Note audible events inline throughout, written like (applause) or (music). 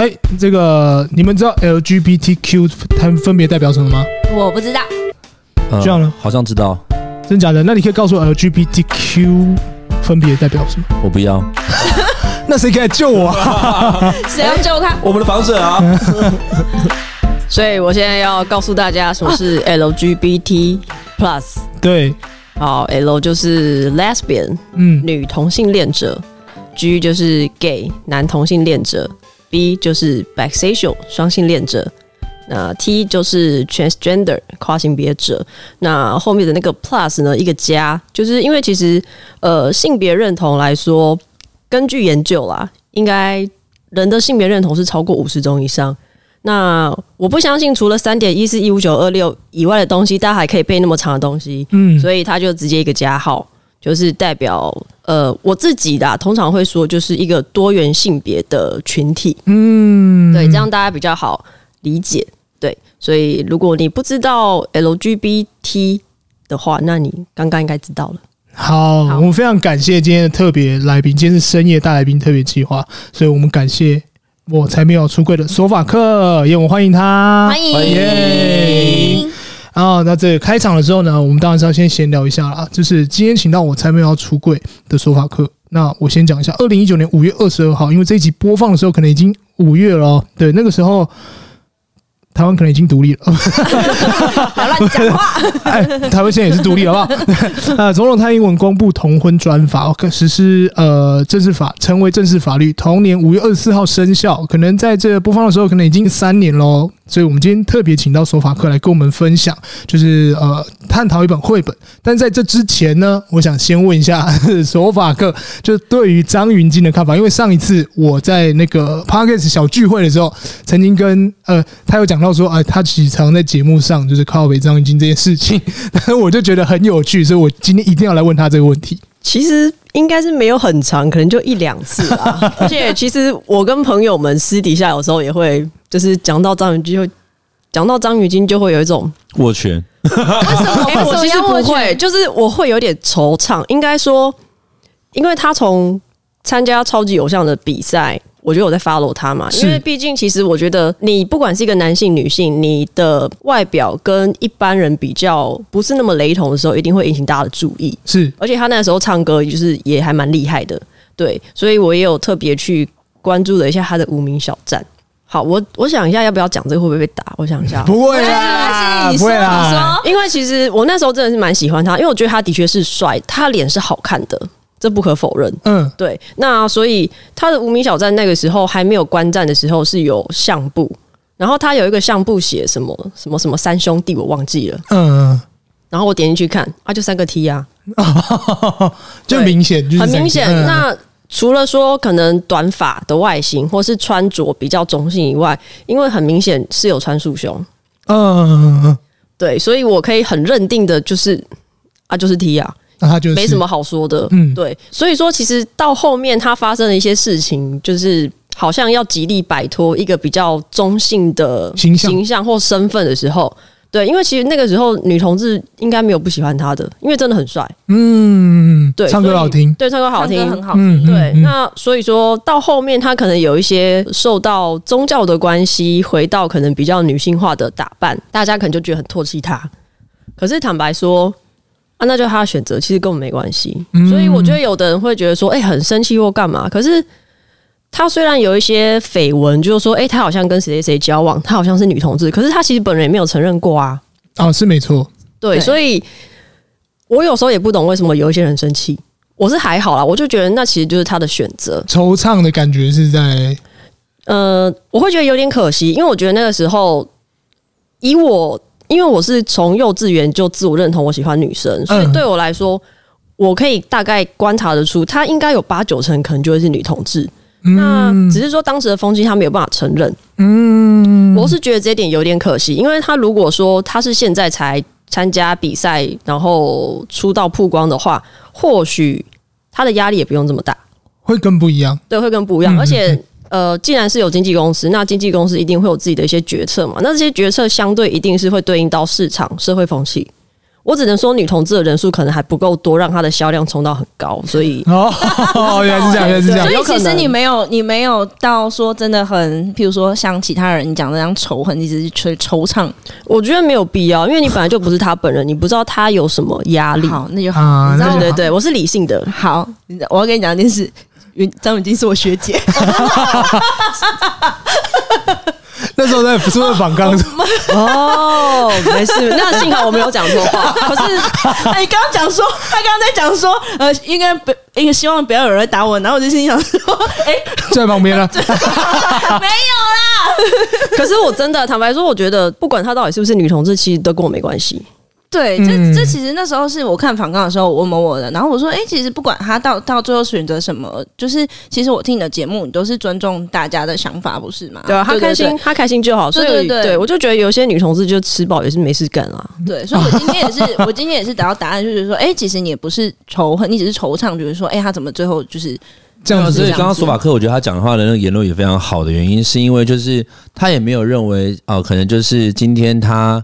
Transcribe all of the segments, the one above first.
哎，这个你们知道 LGBTQ 它们分别代表什么吗？我不知道。这样呢？好像知道。真假的？那你可以告诉我 LGBTQ 分别代表什么？我不要。(laughs) 那谁可以来救我啊？(laughs) 谁要救他？我们的房子啊。(laughs) 所以我现在要告诉大家什么是 LGBT Plus。对，好，L 就是 Lesbian，嗯，女同性恋者；G 就是 Gay，男同性恋者；B 就是 Bisexual，双性恋者。那 T 就是 transgender 跨性别者，那后面的那个 plus 呢？一个加，就是因为其实呃性别认同来说，根据研究啦，应该人的性别认同是超过五十种以上。那我不相信除了三点一四一五九二六以外的东西，大家还可以背那么长的东西。嗯，所以他就直接一个加号，就是代表呃我自己的通常会说就是一个多元性别的群体。嗯，对，这样大家比较好理解。对，所以如果你不知道 LGBT 的话，那你刚刚应该知道了。好，好，我们非常感谢今天的特别来宾，今天是深夜大来宾特别计划，所以我们感谢我才没有出柜的索法克，也我们欢迎他，欢迎。欢迎然后那这开场的时候呢，我们当然是要先闲聊一下啦，就是今天请到我才没有要出柜的说法课，那我先讲一下，二零一九年五月二十二号，因为这一集播放的时候可能已经五月了哦，对，那个时候。台湾可能已经独立了，(laughs) 不要乱讲话。(laughs) 哎，台湾现在也是独立，好不好？(laughs) 啊，总统蔡英文公布同婚专法，实施呃正式法，成为正式法律，同年五月二十四号生效。可能在这播放的时候，可能已经三年喽。所以，我们今天特别请到索法克来跟我们分享，就是呃，探讨一本绘本。但在这之前呢，我想先问一下 (laughs) 索法克，就对于张云京的看法。因为上一次我在那个 Podcast 小聚会的时候，曾经跟呃他有讲到说，哎，他其实常在节目上就是靠北张云京这件事情，(laughs) 但是我就觉得很有趣，所以我今天一定要来问他这个问题。其实应该是没有很长，可能就一两次吧。(laughs) 而且，其实我跟朋友们私底下有时候也会。就是讲到张芸京，就讲到张芸京，就会有一种握拳。为什么？欸、我其实不会，就是我会有点惆怅。应该说，因为他从参加超级偶像的比赛，我觉得我在 follow 他嘛。因为毕竟，其实我觉得你不管是一个男性、女性，你的外表跟一般人比较不是那么雷同的时候，一定会引起大家的注意。是，而且他那时候唱歌就是也还蛮厉害的，对，所以我也有特别去关注了一下他的无名小站。好，我我想一下要不要讲这个会不会被打？我想一下，不会啊，不会啊，因为其实我那时候真的是蛮喜欢他，因为我觉得他的确是帅，他脸是好看的，这不可否认。嗯，对。那所以他的无名小站那个时候还没有观战的时候是有相簿，然后他有一个相簿写什么什么什么三兄弟，我忘记了。嗯，然后我点进去看，啊，就三个 T 啊，(laughs) 就明显，很明显。那除了说可能短发的外形，或是穿着比较中性以外，因为很明显是有穿束胸，嗯，对，所以我可以很认定的就是啊，就是 T 啊，那他就没什么好说的，嗯，对，所以说其实到后面他发生了一些事情，就是好像要极力摆脱一个比较中性的形象形象或身份的时候。对，因为其实那个时候女同志应该没有不喜欢他的，因为真的很帅。嗯，对，唱歌好听，对，唱歌好听，很好听。对，那所以说到后面，他可能有一些受到宗教的关系，回到可能比较女性化的打扮，大家可能就觉得很唾弃他。可是坦白说，啊，那就是他的选择，其实跟我们没关系。所以我觉得有的人会觉得说，哎，很生气或干嘛。可是。他虽然有一些绯闻，就是说，哎、欸，他好像跟谁谁谁交往，他好像是女同志，可是他其实本人也没有承认过啊。哦，是没错，对，对，所以我有时候也不懂为什么有一些人生气。我是还好啦，我就觉得那其实就是他的选择。惆怅的感觉是在，呃，我会觉得有点可惜，因为我觉得那个时候，以我，因为我是从幼稚园就自我认同我喜欢女生，所以对我来说，我可以大概观察得出，她应该有八九成可能就会是女同志。那只是说当时的风气他没有办法承认，嗯，我是觉得这一点有点可惜，因为他如果说他是现在才参加比赛，然后出道曝光的话，或许他的压力也不用这么大，会更不一样，对，会更不一样。而且，呃，既然是有经纪公司，那经纪公司一定会有自己的一些决策嘛，那这些决策相对一定是会对应到市场社会风气。我只能说女同志的人数可能还不够多，让她的销量冲到很高，所以 (laughs) 哦，原来是这样，原来是这样。所以其实你没有，你没有到说真的很，譬如说像其他人讲的那样仇恨，一直是吹惆怅。我觉得没有必要，因为你本来就不是他本人，你不知道他有什么压力。好，那就好。对对对，我是理性的。好，我要跟你讲一件事，云张雨晶是我学姐。(laughs) 那时候在不是问访纲，哦，没事，(laughs) 那幸好我没有讲错话。(laughs) 可是你刚刚讲说，他刚刚在讲说，呃，应该不，应该希望不要有人打我，然后我就心想说，哎、在旁边了。没有啦。可是我真的坦白说，我觉得不管他到底是不是女同志，其实都跟我没关系。对，这嗯这其实那时候是我看访纲的时候，我问我的，然后我说，哎、欸，其实不管他到到最后选择什么，就是其实我听你的节目，你都是尊重大家的想法，不是吗？对啊，他开心，他开心就好。所以对对对我就觉得有些女同志就吃饱也是没事干啊。对，所以我今天也是，我今天也是得到答案，就是说，哎、欸，其实你也不是仇恨，你只是惆怅，就是说，哎、欸，他怎么最后就是这样子，所以刚刚索法克，我觉得他讲的话的那个言论也非常好的原因，是因为就是他也没有认为哦、呃，可能就是今天他。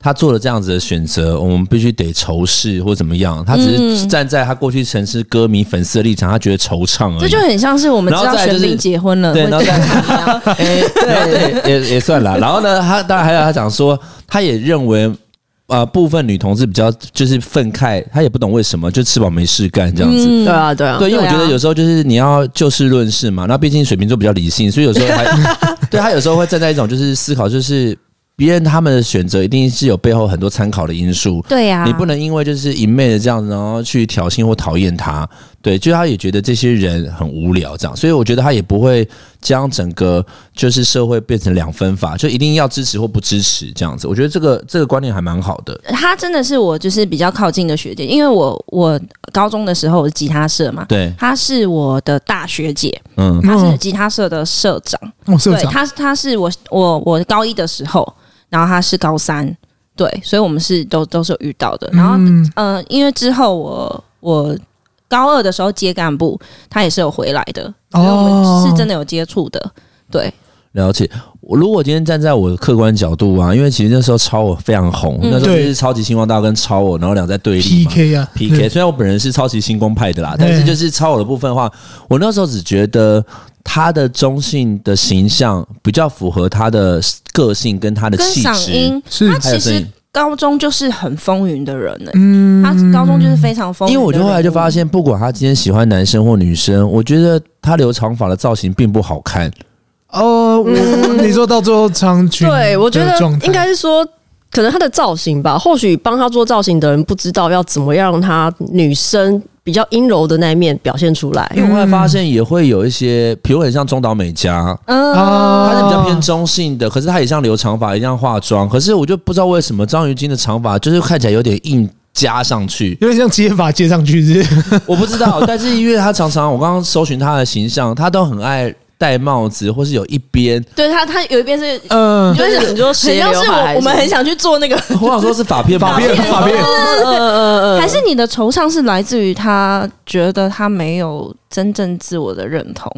他做了这样子的选择，我们必须得仇视或怎么样？他只是站在他过去曾是歌迷粉丝的立场，他觉得惆怅而已。这就很像是我们知道玄彬结婚了，对，然后再哎，对，也也算了。然后呢，他当然还有他讲说，他也认为啊、呃，部分女同志比较就是愤慨，他也不懂为什么就吃饱没事干这样子。嗯、对啊，对啊，对，因为我觉得有时候就是你要就事论事嘛。那毕竟水瓶座比较理性，所以有时候还 (laughs) 对他有时候会站在一种就是思考，就是。别人他们的选择一定是有背后很多参考的因素，对呀、啊，你不能因为就是一昧的这样子，然后去挑衅或讨厌他，对，就他也觉得这些人很无聊这样，所以我觉得他也不会将整个就是社会变成两分法，就一定要支持或不支持这样子。我觉得这个这个观念还蛮好的。他真的是我就是比较靠近的学姐，因为我我高中的时候我是吉他社嘛，对，她是我的大学姐，嗯，她是吉他社的社长，哦，社长，对，他他是我我我高一的时候。然后他是高三，对，所以我们是都都是有遇到的。然后，嗯、呃，因为之后我我高二的时候接干部，他也是有回来的，所以我们是真的有接触的。对，了解。我如果今天站在我的客观角度啊，因为其实那时候超我非常红，嗯、那时候就是超级星光大道跟超我，然后两在对立 PK 啊 PK。虽然我本人是超级星光派的啦，但是就是超我的部分的话，我那时候只觉得。他的中性的形象比较符合他的个性跟他的气质，是他其实高中就是很风云的人呢、欸。嗯，他高中就是非常风云。因为我就后来就发现，不管他今天喜欢男生或女生，我觉得他留长发的造型并不好看。哦，我你说到最后长裙，(laughs) 对我觉得应该是说，可能他的造型吧。或许帮他做造型的人不知道要怎么样让他女生。比较阴柔的那一面表现出来，因为我后来发现也会有一些，比如很像中岛美嘉，嗯，她是比较偏中性的，可是她也像留长发一样化妆，可是我就不知道为什么张芸京的长发就是看起来有点硬加上去，有点像接发接上去是，是？我不知道，但是因为他常常我刚刚搜寻他的形象，他都很爱。戴帽子，或是有一边，对他，他有一边是，嗯，就是很多很像是我，我们很想去做那个，(laughs) 我想说是发片，发片，发片，嗯嗯嗯，还是你的惆怅是来自于他觉得他没有真正自我的认同？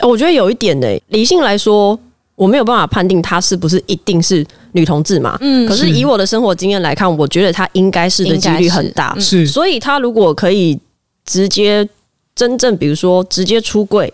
我觉得有一点呢、欸，理性来说，我没有办法判定他是不是一定是女同志嘛，嗯，可是以我的生活经验来看，我觉得他应该是的几率很大，是，所以他如果可以直接真正，比如说直接出柜。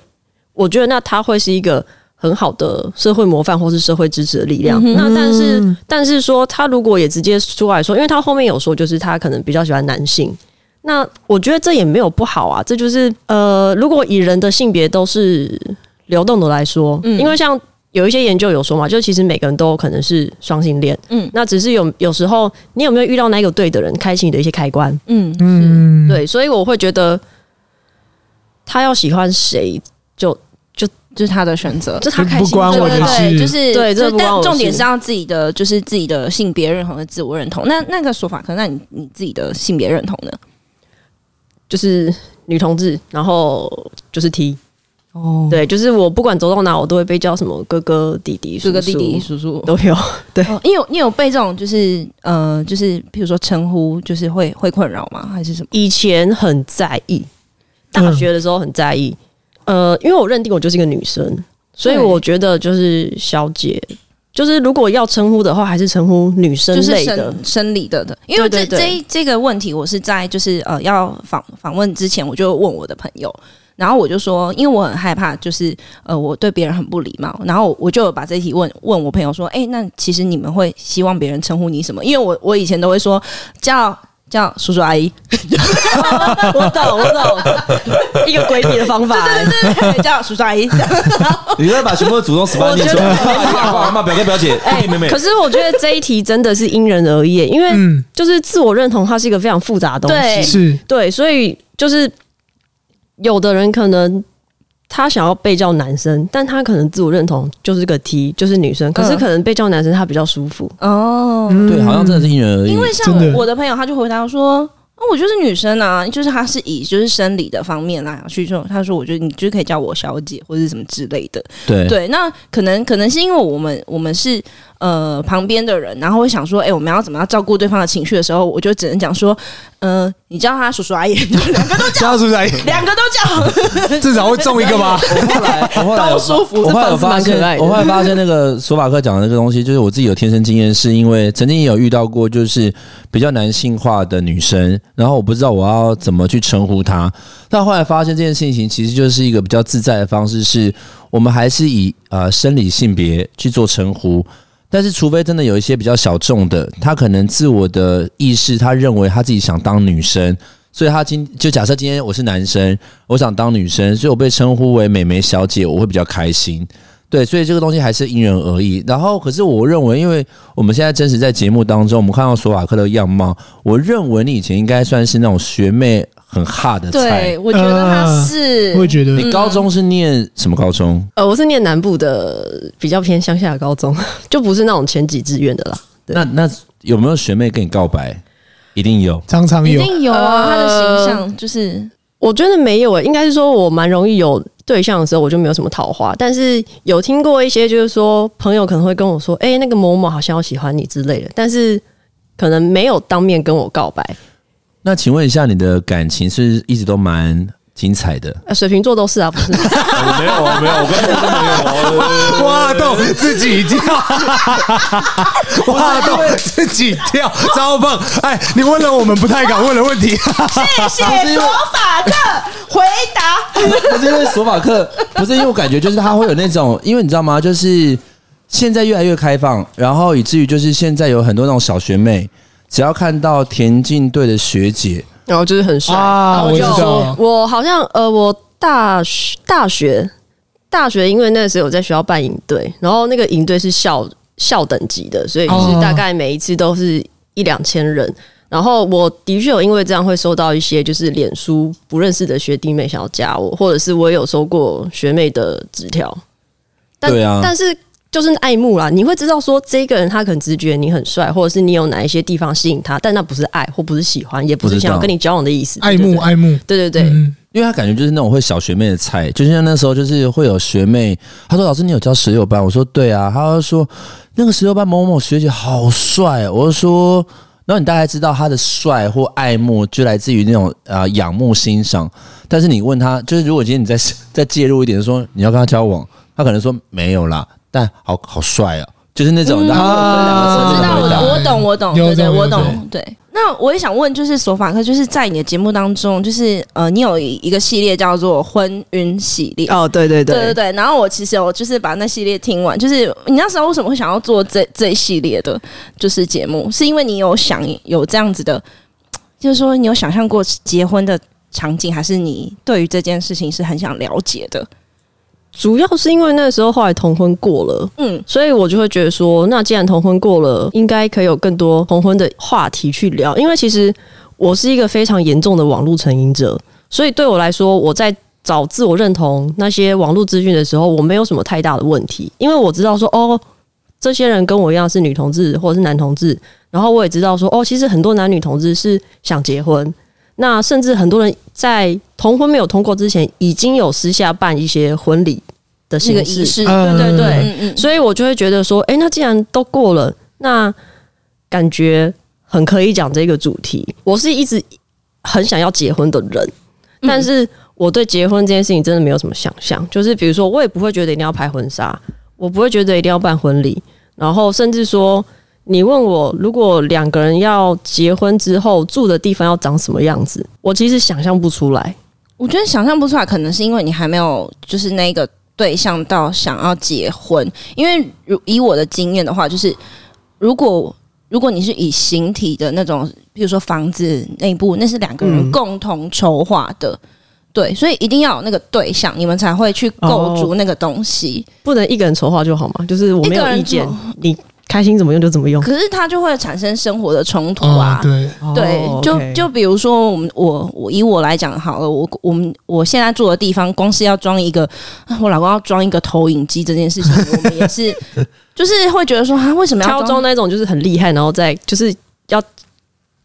我觉得那他会是一个很好的社会模范或是社会支持的力量。嗯、那但是但是说他如果也直接出来说，因为他后面有说就是他可能比较喜欢男性。那我觉得这也没有不好啊。这就是呃，如果以人的性别都是流动的来说，嗯、因为像有一些研究有说嘛，就其实每个人都有可能是双性恋。嗯，那只是有有时候你有没有遇到那个对的人，开启你的一些开关。嗯嗯，对，所以我会觉得他要喜欢谁。就就就是他的选择，就他开心，不关我的事，对，就是对，这但重点是要自己的，就是自己的性别认同和自我认同。那那个说法，可能那你你自己的性别认同呢？就是女同志，然后就是 T 哦，对，就是我不管走到哪，我都会被叫什么哥哥、弟弟、叔叔、哥哥、弟弟、叔叔都有。对，你有你有被这种就是呃，就是比如说称呼，就是会会困扰吗？还是什么？以前很在意，大学的时候很在意。呃，因为我认定我就是一个女生，所以我觉得就是小姐就是如果要称呼的话，还是称呼女生就是类的生。生理的的，因为这这这个问题，我是在就是呃要访访问之前，我就问我的朋友，然后我就说，因为我很害怕，就是呃我对别人很不礼貌，然后我就把这题问问我朋友说，哎，那其实你们会希望别人称呼你什么？因为我我以前都会说叫。叫叔叔阿姨，我 (laughs) 懂我懂，(laughs) 一个闺蜜的方法。对对对对，叫叔叔阿姨。(laughs) 你会把全部的祖宗十八念出来？阿妈、表哥、表姐、弟弟、妹妹。可是我觉得这一题真的是因人而异，因为就是自我认同，它是一个非常复杂的东西。是对，所以就是有的人可能。他想要被叫男生，但他可能自我认同就是个 T，就是女生。可是可能被叫男生，他比较舒服。哦，对，好像真的是因人而异。因为像我的朋友，他就回答说。那我就是女生啊，就是她是以就是生理的方面来去说，她说我觉得你就可以叫我小姐或者什么之类的。对对，那可能可能是因为我们我们是呃旁边的人，然后会想说，哎、欸，我们要怎么样照顾对方的情绪的时候，我就只能讲说，呃，你叫他叔叔阿姨，两个都叫叔叔阿姨，(laughs) 两个都叫，至少会中一个吧。(laughs) 我后来我后来都舒服，我后来有发现，我后来发现那个索法克讲的那个东西，就是我自己有天生经验，是因为曾经也有遇到过，就是比较男性化的女生，然后我不知道我要。怎么去称呼她？但后来发现这件事情其实就是一个比较自在的方式，是我们还是以呃生理性别去做称呼。但是除非真的有一些比较小众的，他可能自我的意识，他认为他自己想当女生，所以他今就假设今天我是男生，我想当女生，所以我被称呼为美眉小姐，我会比较开心。对，所以这个东西还是因人而异。然后，可是我认为，因为我们现在真实在节目当中，我们看到索瓦克的样貌，我认为你以前应该算是那种学妹很哈的菜。对，我觉得他是。我会觉得你高中是念什么高中？呃，我是念南部的，比较偏乡下的高中，(laughs) 就不是那种前几志愿的啦。那那有没有学妹跟你告白？一定有，常常有，一定有啊。他的形象就是，我觉得没有诶、欸，应该是说我蛮容易有。对象的时候我就没有什么桃花，但是有听过一些，就是说朋友可能会跟我说：“哎、欸，那个某某好像要喜欢你之类的。”但是可能没有当面跟我告白。那请问一下，你的感情是，是一直都蛮精彩的？(laughs) 呃、水瓶座都是啊，不是？我 (laughs) 没有啊，没有，我根本就没有。挖洞自己跳，挖洞自己跳，超棒！哎，你问了我们不太敢问的问题。谢谢索法克回答。不是因为索法克，不是因为我感觉就是他会有那种，因为你知道吗？就是现在越来越开放，然后以至于就是现在有很多那种小学妹，只要看到田径队的学姐。然后就是很帅啊！我知道，我好像呃，我大学大学大学，因为那时候我在学校办营队，然后那个营队是校校等级的，所以就是大概每一次都是一两千人。然后我的确有因为这样会收到一些就是脸书不认识的学弟妹想要加我，或者是我也有收过学妹的纸条。但对啊，但是。就是爱慕啦，你会知道说这个人他可能只是觉得你很帅，或者是你有哪一些地方吸引他，但那不是爱，或不是喜欢，也不是想要跟你交往的意思。爱慕，爱慕，对对对，嗯，因为他感觉就是那种会小学妹的菜，就像那时候就是会有学妹，他说老师你有教十六班，我说对啊，他就说那个十六班某某学姐好帅，我就说，然后你大概知道他的帅或爱慕就来自于那种啊仰慕欣赏，但是你问他，就是如果今天你再再介入一点说你要跟他交往，他可能说没有啦。但好好帅啊，就是那种。嗯、啊，我知道，我我懂，我懂，对对，我懂。对，那我也想问，就是索法克，就是在你的节目当中，就是呃，你有一个系列叫做“婚姻系列”。哦，对对对，对对对。然后我其实我就是把那系列听完，就是你那时候为什么会想要做这这一系列的，就是节目，是因为你有想有这样子的，就是说你有想象过结婚的场景，还是你对于这件事情是很想了解的？主要是因为那时候后来同婚过了，嗯，所以我就会觉得说，那既然同婚过了，应该可以有更多同婚的话题去聊。因为其实我是一个非常严重的网络成瘾者，所以对我来说，我在找自我认同那些网络资讯的时候，我没有什么太大的问题，因为我知道说，哦，这些人跟我一样是女同志或者是男同志，然后我也知道说，哦，其实很多男女同志是想结婚。那甚至很多人在同婚没有通过之前，已经有私下办一些婚礼的形式，仪式，对对对，嗯嗯，所以我就会觉得说，哎，那既然都过了，那感觉很可以讲这个主题。我是一直很想要结婚的人，但是我对结婚这件事情真的没有什么想象，就是比如说，我也不会觉得一定要拍婚纱，我不会觉得一定要办婚礼。然后甚至说，你问我如果两个人要结婚之后住的地方要长什么样子，我其实想象不出来。我觉得想象不出来，可能是因为你还没有就是那个对象到想要结婚。因为如以我的经验的话，就是如果如果你是以形体的那种，比如说房子内部，那是两个人共同筹划的。嗯对，所以一定要有那个对象，你们才会去构筑那个东西。哦，不能一个人筹划就好嘛？就是我没有意见，你开心怎么用就怎么用。可是它就会产生生活的冲突啊！哦、对对，就就比如说我们我我以我来讲好了，我我们我现在住的地方，光是要装一个，我老公要装一个投影机这件事情，我们也是就是会觉得说，他为什么要装那种就是很厉害，然后再就是要。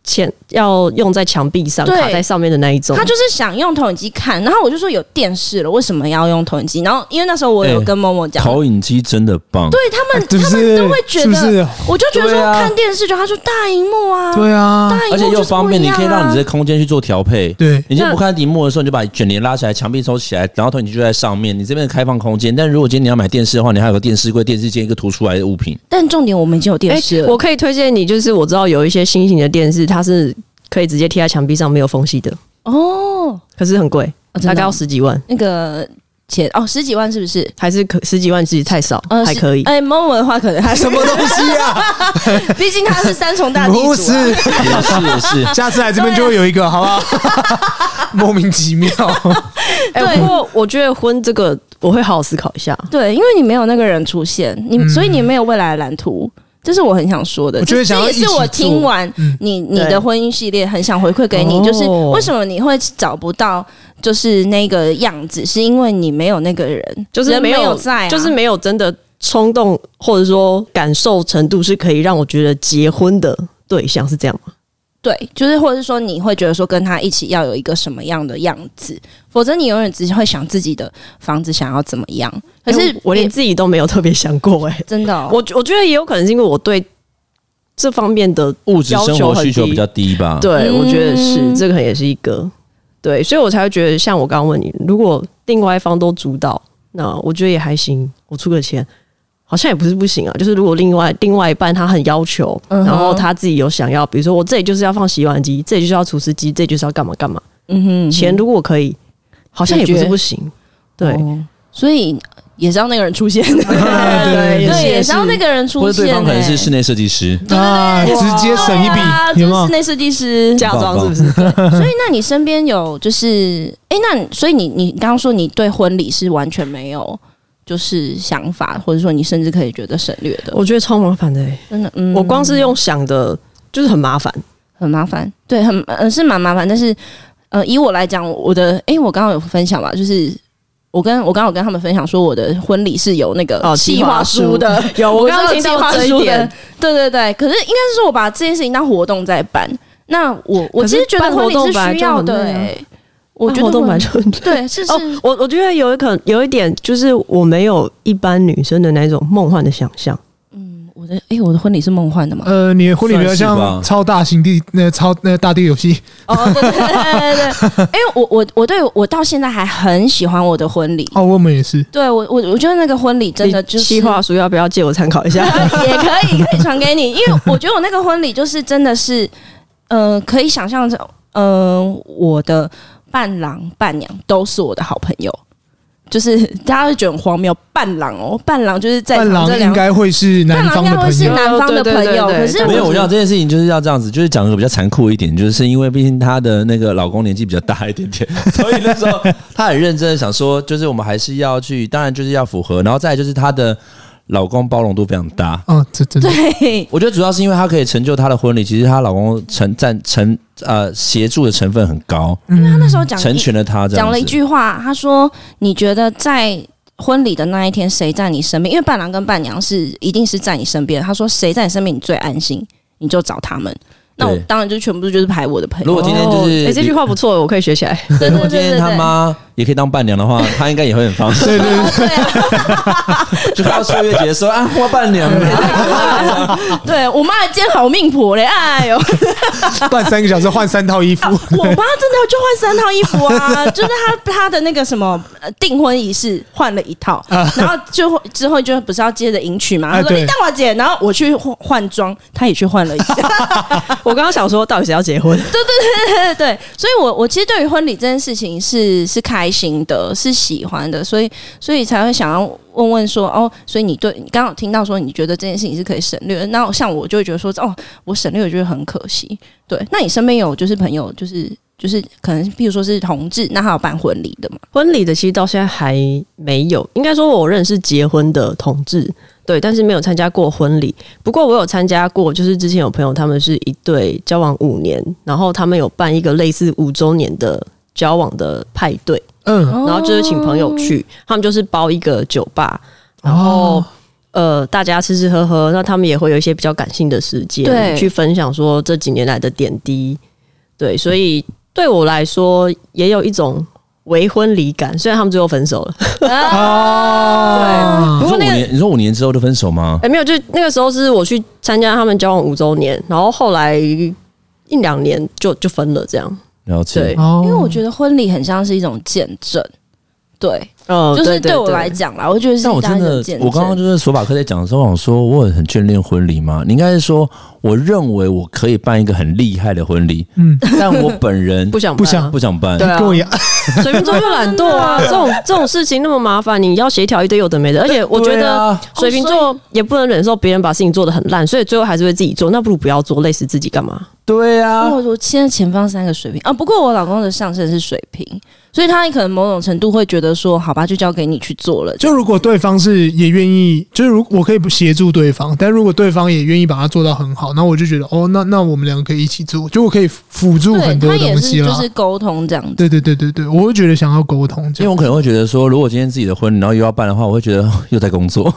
钱要用在墙壁上卡在上面的那一种，他就是想用投影机看，然后我就说有电视了，为什么要用投影机？然后因为那时候我有跟默默讲，投影机真的棒，对他们，(laughs) 他们都会觉得，我就觉得说看电视就他说大荧幕啊，对啊，大荧幕而且又方便，你可以让你这空间去做调配。对，你就不看荧幕的时候，你就把卷帘拉起来，墙壁收起来，然后投影机就在上面，你这边的开放空间。但如果今天你要买电视的话，你还有个电视柜，电视间一个凸出来的物品。但重点我们已经有电视了，我可以推荐你，就是我知道有一些新型的电视，它是。可以直接贴在墙壁上，没有缝隙的哦，可是很贵，哦，大概要十几万。那个钱哦，十几万是不是？还是可十几万其实太少，呃、还可以。哎，Momo 的话可能还什么东西啊？(laughs) 毕竟他是三重大地主，啊，不是也是也是。(laughs) 下次来这边就会有一个，好不好？(laughs) 莫名其妙。哎，欸，不过我觉得婚这个我会好好思考一下。对，因为你没有那个人出现，你，嗯、所以你没有未来的蓝图。这是我很想说的，这也是我听完你你的婚姻系列很想回馈给你，就是为什么你会找不到就是那个样子，是因为你没有那个人，就是没有在，就是没有真的冲动或者说感受程度是可以让我觉得结婚的对象是这样吗？对，就是或者是说你会觉得说跟他一起要有一个什么样的样子，否则你永远只会想自己的房子想要怎么样。可是、欸、我连自己都没有特别想过、欸，哎，真的、哦，我我觉得也有可能是因为我对这方面的物质生活需求比较低吧。对，我觉得是这个也是一个对，所以我才会觉得像我刚刚问你，如果另外一方都主导，那我觉得也还行，我出个钱。好像也不是不行啊，就是如果另外另外一半他很要求，嗯、然后他自己有想要，比如说我这里就是要放洗碗机，这里就是要厨师机，这里就是要干嘛干嘛。嗯哼，嗯哼，钱如果可以，好像也不是不行。对、哦，所以也是要那个人出现。(laughs) 对对，也是要那个人出现。或者对方可能是室内设计师啊，直接省一笔，啊就是室内设计师嫁妆是不是？(laughs) 所以那你身边有就是，哎、欸，那所以你你刚刚说你对婚礼是完全没有。就是想法，或者说你甚至可以觉得省略的，我觉得超麻烦的、欸，真的。嗯，我光是用想的，就是很麻烦，很麻烦。对，很呃是蛮麻烦。但是呃，以我来讲，我的哎、欸，我刚刚有分享吧，就是我跟我刚刚有跟他们分享说，我的婚礼是有那个计划书的，(laughs) 有我刚刚听到这一点。对对对，可是应该是说我把这件事情当活动在办。那我我其实觉得婚礼是需要的、欸。我觉得都蛮 (laughs) 纯的，对，是是。哦，我我觉得有一可有一点，就是我没有一般女生的那种梦幻的想象。嗯，我的哎、欸，我的婚礼是梦幻的吗？呃，你的婚礼比较像超大型地那个超那个大地游戏。哦，对对对对对。哎、欸，我我我对我到现在还很喜欢我的婚礼。哦，我们也是。对我我我觉得那个婚礼真的就是。计划书要不要借我参考一下？(laughs) 也可以，可以传给你，因为我觉得我那个婚礼就是真的是，呃，可以想象着，呃，我的。伴郎伴娘都是我的好朋友，就是大家会觉得很荒谬。伴郎哦，伴郎就是在伴郎应该会是男方的朋友，是男方的朋友。可是没有，我知道这件事情就是要这样子，就是讲个比较残酷一点，就是因为毕竟她的那个老公年纪比较大一点点，(laughs) 所以那时候他很认真的想说，就是我们还是要去，当然就是要符合，然后再来就是他的。老公包容度非常大，哦，这真的。对，我觉得主要是因为他可以成就她的婚礼，其实她老公成占成呃协助的成分很高，因为他那时候讲成全了他，讲了一句话，他说：“你觉得在婚礼的那一天，谁在你身边？因为伴郎跟伴娘是一定是在你身边。他说谁在你身边，你最安心，你就找他们。那我当然就全部就是排我的朋友。如果今天就是，哎，这句话不错，我可以学起来。如果今天他妈也可以当伴娘的话，她应该也会很放心。(laughs) 对对对，(laughs) 就到岁月节说啊，我伴娘了。(laughs) 对我妈还兼好命婆嘞，哎呦，办三个小时换三套衣服。我妈真的就换三套衣服啊，就是她她的那个什么订婚仪式换了一套，然后就之后就不是要接着迎娶嘛，他说你当我姐，然后我去换换装，他也去换了一件。(laughs) 我刚刚想说，到底谁要结婚？对对对对对对，所以我我其实对于婚礼这件事情是是开心的，是喜欢的，所以所以才会想要问问说哦，所以你对你刚好听到说你觉得这件事情是可以省略的，那像我就会觉得说哦，我省略我觉得很可惜。对，那你身边有就是朋友就是就是可能比如说是同志，那还有办婚礼的嘛？婚礼的其实到现在还没有，应该说我认识结婚的同志，对，但是没有参加过婚礼。不过我有参加过，就是之前有朋友他们是一对交往五年，然后他们有办一个类似五周年的。交往的派对，嗯，然后就是请朋友去，他们就是包一个酒吧，然后、哦、呃，大家吃吃喝喝，那他们也会有一些比较感性的时间，对，去分享说这几年来的点滴，对，所以对我来说也有一种为婚离感，虽然他们最后分手了，啊，对，不过那个你说五年之后就分手吗？哎，没有，就那个时候是我去参加他们交往五周年，然后后来一两年就就分了，这样。了解，对，因为我觉得婚礼很像是一种见证，对，嗯，就是对我来讲啦，我觉得是。但我真的，我刚刚就是索法克在讲的时候，我想说我很眷恋婚礼吗？你应该是说，我认为我可以办一个很厉害的婚礼，嗯，(laughs) 但我本人不想不想。不想办，对啊，(laughs) 水瓶座又懒惰啊，(laughs) 这种这种事情那么麻烦，你要协调一堆有的没的，而且我觉得水瓶座也不能忍受别人把事情做得很烂，所以最后还是会自己做，那不如不要做，累死自己干嘛？对呀啊，我我现在前方三个水平啊，不过我老公的上升是水平，所以他可能某种程度会觉得说，好吧，就交给你去做了。就如果对方是也愿意，就是如我可以不协助对方，但如果对方也愿意把它做到很好，那我就觉得哦，那那我们两个可以一起做，就我可以辅助很多东西了。就是沟通这样子。对对对对对，我会觉得想要沟通，因为我可能会觉得说，如果今天自己的婚礼，然后又要办的话，我会觉得 (laughs) 又在工作。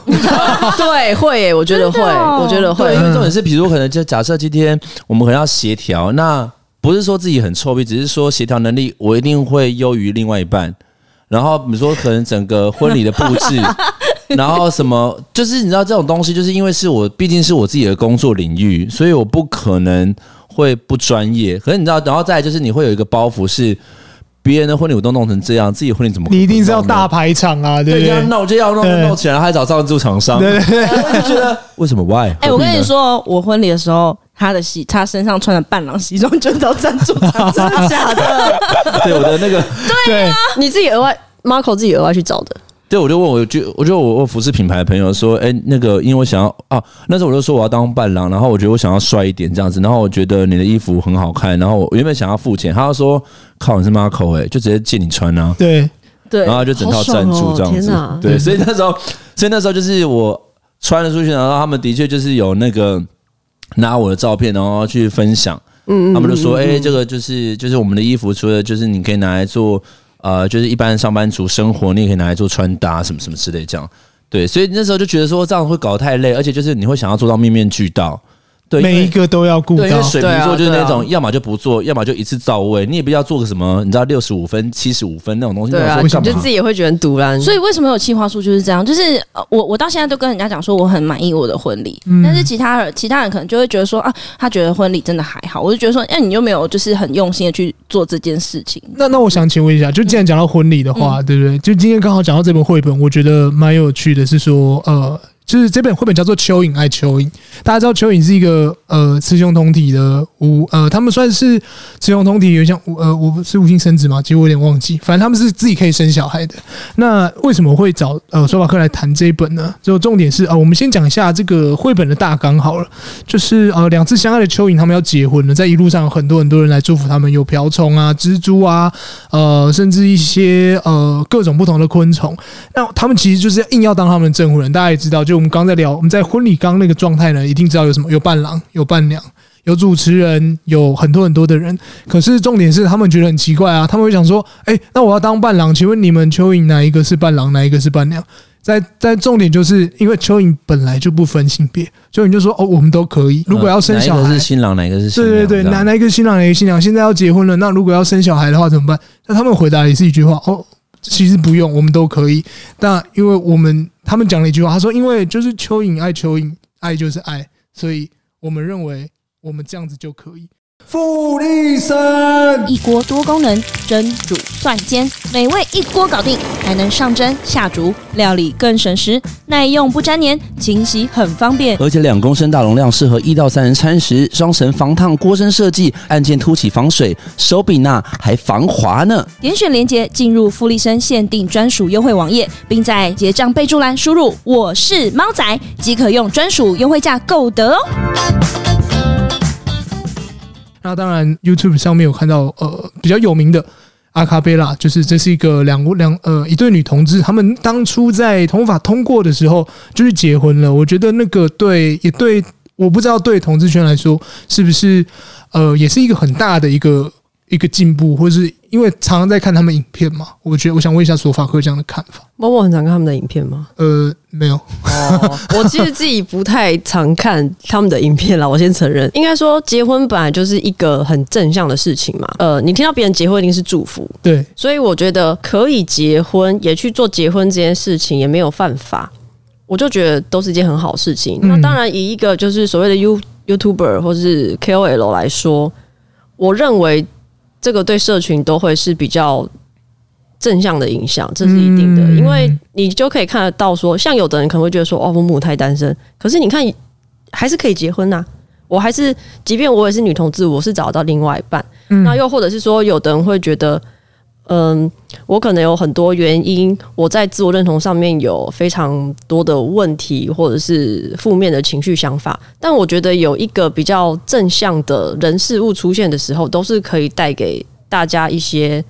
对，会耶，我觉得会，我觉得会，因为重点是，比如可能就假设今天我们可能要协调那。不是说自己很臭屁，只是说协调能力我一定会优于另外一半。然后比如说可能整个婚礼的布置，(laughs) 然后什么，就是你知道这种东西，就是因为是我毕竟是我自己的工作领域，所以我不可能会不专业。可是你知道，然后再来就是你会有一个包袱是。别人的婚礼我都弄成这样，自己婚礼怎么？你一定是要大排场啊，对不对？要闹就要弄，弄起来还找赞助厂商，对对对，就觉得为什么？Why？哎、欸，我跟你说，我婚礼的时候，他的西，他身上穿的伴郎西装就找赞助厂，(laughs) 真的假的？对，我的那个，对啊，你自己额外，Marco 自己额外去找的。对，我就问，我就我就我我服饰品牌的朋友说，哎，那个，因为我想要啊，那时候我就说我要当伴郎，然后我觉得我想要帅一点这样子，然后我觉得你的衣服很好看，然后我原本想要付钱，他就说靠，你是 Marco 哎，就直接借你穿啊，对。对，然后就整套赞助这样子，哦、对，所以那时候，所以那时候就是我穿了出去，然后他们的确就是有那个拿我的照片，然后去分享，嗯，他们就说，哎，这个就是就是我们的衣服，除了就是你可以拿来做。呃，就是一般上班族生活，你也可以拿来做穿搭什么什么之类这样，对，所以那时候就觉得说这样会搞得太累，而且就是你会想要做到面面俱到。对，每一个都要顾到。因为水瓶座就是那种，要么就不做，要么就一次到位。你也不要做个什么，你知道六十五分、七十五分那种东西。对啊，我就自己也会觉得独然。所以为什么有企划书就是这样？就是我我到现在都跟人家讲说我很满意我的婚礼，但是其他人其他人可能就会觉得说啊，他觉得婚礼真的还好。我就觉得说，哎，你又没有就是很用心的去做这件事情。那那我想请问一下，就既然讲到婚礼的话，对不对？就今天刚好讲到这本绘本，我觉得蛮有趣的，是说呃。就是这本绘本叫做《蚯蚓爱蚯蚓》，大家知道蚯蚓是一个呃雌雄同体的无呃，他们算是雌雄同体，有点像呃，我是无性生殖嘛，其实我有点忘记，反正他们是自己可以生小孩的。那为什么会找呃索法克来谈这一本呢？就重点是啊、我们先讲一下这个绘本的大纲好了，就是呃两次相爱的蚯蚓，他们要结婚了，在一路上有很多很多人来祝福他们，有瓢虫啊、蜘蛛啊，呃，甚至一些呃各种不同的昆虫。那他们其实就是硬要当他们的证婚人，大家也知道就。我们刚在聊，我们在婚礼刚那个状态呢，一定知道有什么，有伴郎，有伴娘，有主持人，有很多很多的人。可是重点是，他们觉得很奇怪啊，他们会想说：“哎，那我要当伴郎，请问你们蚯蚓哪一个是伴郎，哪一个是伴娘？”在在重点就是因为蚯蚓本来就不分性别，蚯蚓就说：“哦，我们都可以。如果要生小孩，哪一个是新郎，哪一个是新娘？对对对，哪哪一个新郎，哪一个新娘？现在要结婚了，那如果要生小孩的话怎么办？”那他们回答也是一句话：“哦。”其实不用，我们都可以。但因为我们他们讲了一句话，他说：“因为就是蚯蚓爱蚯蚓，爱就是爱，所以我们认为我们这样子就可以。”富丽参一锅多功能，蒸、煮、蒜、煎，美味一锅搞定，还能上蒸下煮，料理更省时，耐用不粘黏，清洗很方便。而且两公升大容量，适合一到三人餐食。双层防烫锅身设计，按键凸起防水，手柄那还防滑呢。点选链接进入富丽参限定专属优惠网页，并在结账备注栏输入“我是猫仔”，即可用专属优惠价购得哦。那当然，YouTube 上面有看到呃比较有名的阿卡贝拉，就是这是一个两两呃一对女同志，他们当初在同法通过的时候就是结婚了。我觉得那个对也对，我不知道对同志圈来说是不是呃也是一个很大的一个。一个进步，或是因为常常在看他们影片嘛，我觉得我想问一下索法克这样的看法。默默很常看他们的影片吗？呃，没有。哦，我其实自己不太常看他们的影片啦，我先承认。应该说，结婚本来就是一个很正向的事情嘛。呃，你听到别人结婚一定是祝福，对。所以我觉得可以结婚，也去做结婚这件事情，也没有犯法。我就觉得都是一件很好事情。嗯、那当然，以一个就是所谓的 You YouTuber 或是 KOL 来说，我认为。这个对社群都会是比较正向的影响，这是一定的，因为你就可以看得到说，像有的人可能会觉得说，哦，我母胎单身，可是你看还是可以结婚呐，我还是，即便我也是女同志，我是找到另外一半，那又或者是说，有的人会觉得。嗯，我可能有很多原因，我在自我认同上面有非常多的问题，或者是负面的情绪想法。但我觉得有一个比较正向的人事物出现的时候，都是可以带给大家一些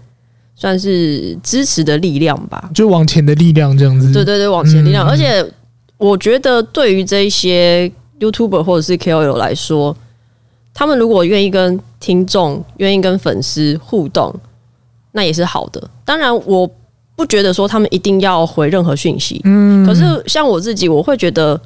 算是支持的力量吧，就往前的力量这样子。对对对，往前的力量。而且我觉得对于这一些 YouTuber 或者是 KOL 来说，他们如果愿意跟听众、愿意跟粉丝互动。那也是好的，当然我不觉得说他们一定要回任何讯息，嗯，可是像我自己，我会觉得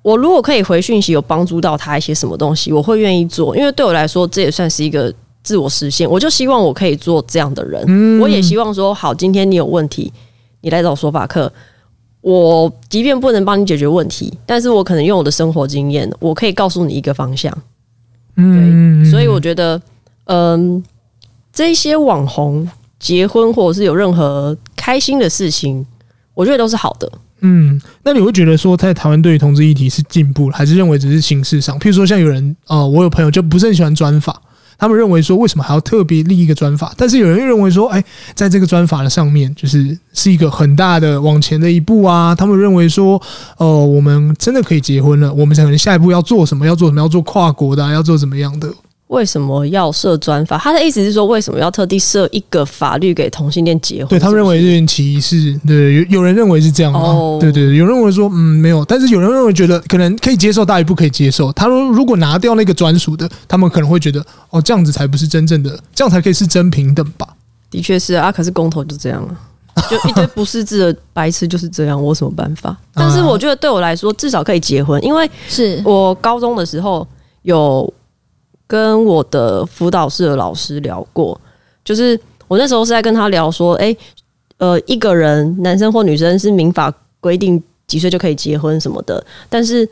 我如果可以回讯息，有帮助到他一些什么东西，我会愿意做，因为对我来说这也算是一个自我实现。我就希望我可以做这样的人，嗯，我也希望说好，今天你有问题，你来找说法课，我即便不能帮你解决问题，但是我可能用我的生活经验，我可以告诉你一个方向，嗯，对，所以我觉得，嗯，这些网红。结婚或者是有任何开心的事情，我觉得都是好的。嗯，那你会觉得说，在台湾对于同志议题是进步，还是认为只是形式上？譬如说，像有人啊、呃，我有朋友就不是很喜欢专法，他们认为说，为什么还要特别立一个专法？但是有人又认为说，哎，在这个专法的上面，就是是一个很大的往前的一步啊。他们认为说，哦、呃，我们真的可以结婚了，我们可能下一步要做什么？要做什么？要做跨国的、啊，要做怎么样的？为什么要设专法？他的意思是说，为什么要特地设一个法律给同性恋结婚？对，他们认为有点歧视。对，有有人认为是这样哦，对对，有人认为说，嗯，没有。但是有人认为觉得可能可以接受，大于不可以接受。他说，如果拿掉那个专属的，他们可能会觉得，哦，这样子才不是真正的，这样才可以是真平等吧？的确是啊，可是公投就这样了，就一堆不识字的白痴就是这样，我有什么办法？(laughs) 但是我觉得对我来说，至少可以结婚，因为是我高中的时候有。跟我的辅导室的老师聊过，就是我那时候是在跟他聊说，哎，呃，一个人男生或女生是民法规定几岁就可以结婚什么的，但是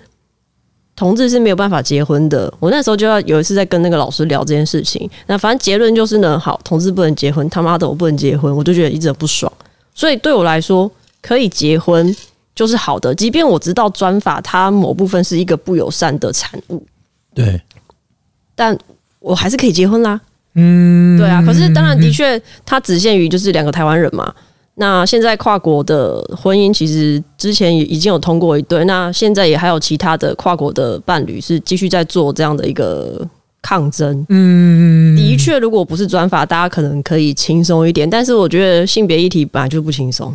同志是没有办法结婚的。我那时候就要有一次在跟那个老师聊这件事情，那反正结论就是呢，好，同志不能结婚，他妈的我不能结婚，我就觉得一直很不爽。所以对我来说，可以结婚就是好的，即便我知道专法它某部分是一个不友善的产物，对。但我还是可以结婚啦，嗯，对啊。可是当然，的确，它只限于就是两个台湾人嘛。那现在跨国的婚姻，其实之前也已经有通过一对，那现在也还有其他的跨国的伴侣是继续在做这样的一个抗争。嗯，的确，如果不是专法，大家可能可以轻松一点。但是我觉得性别议题本来就不轻松。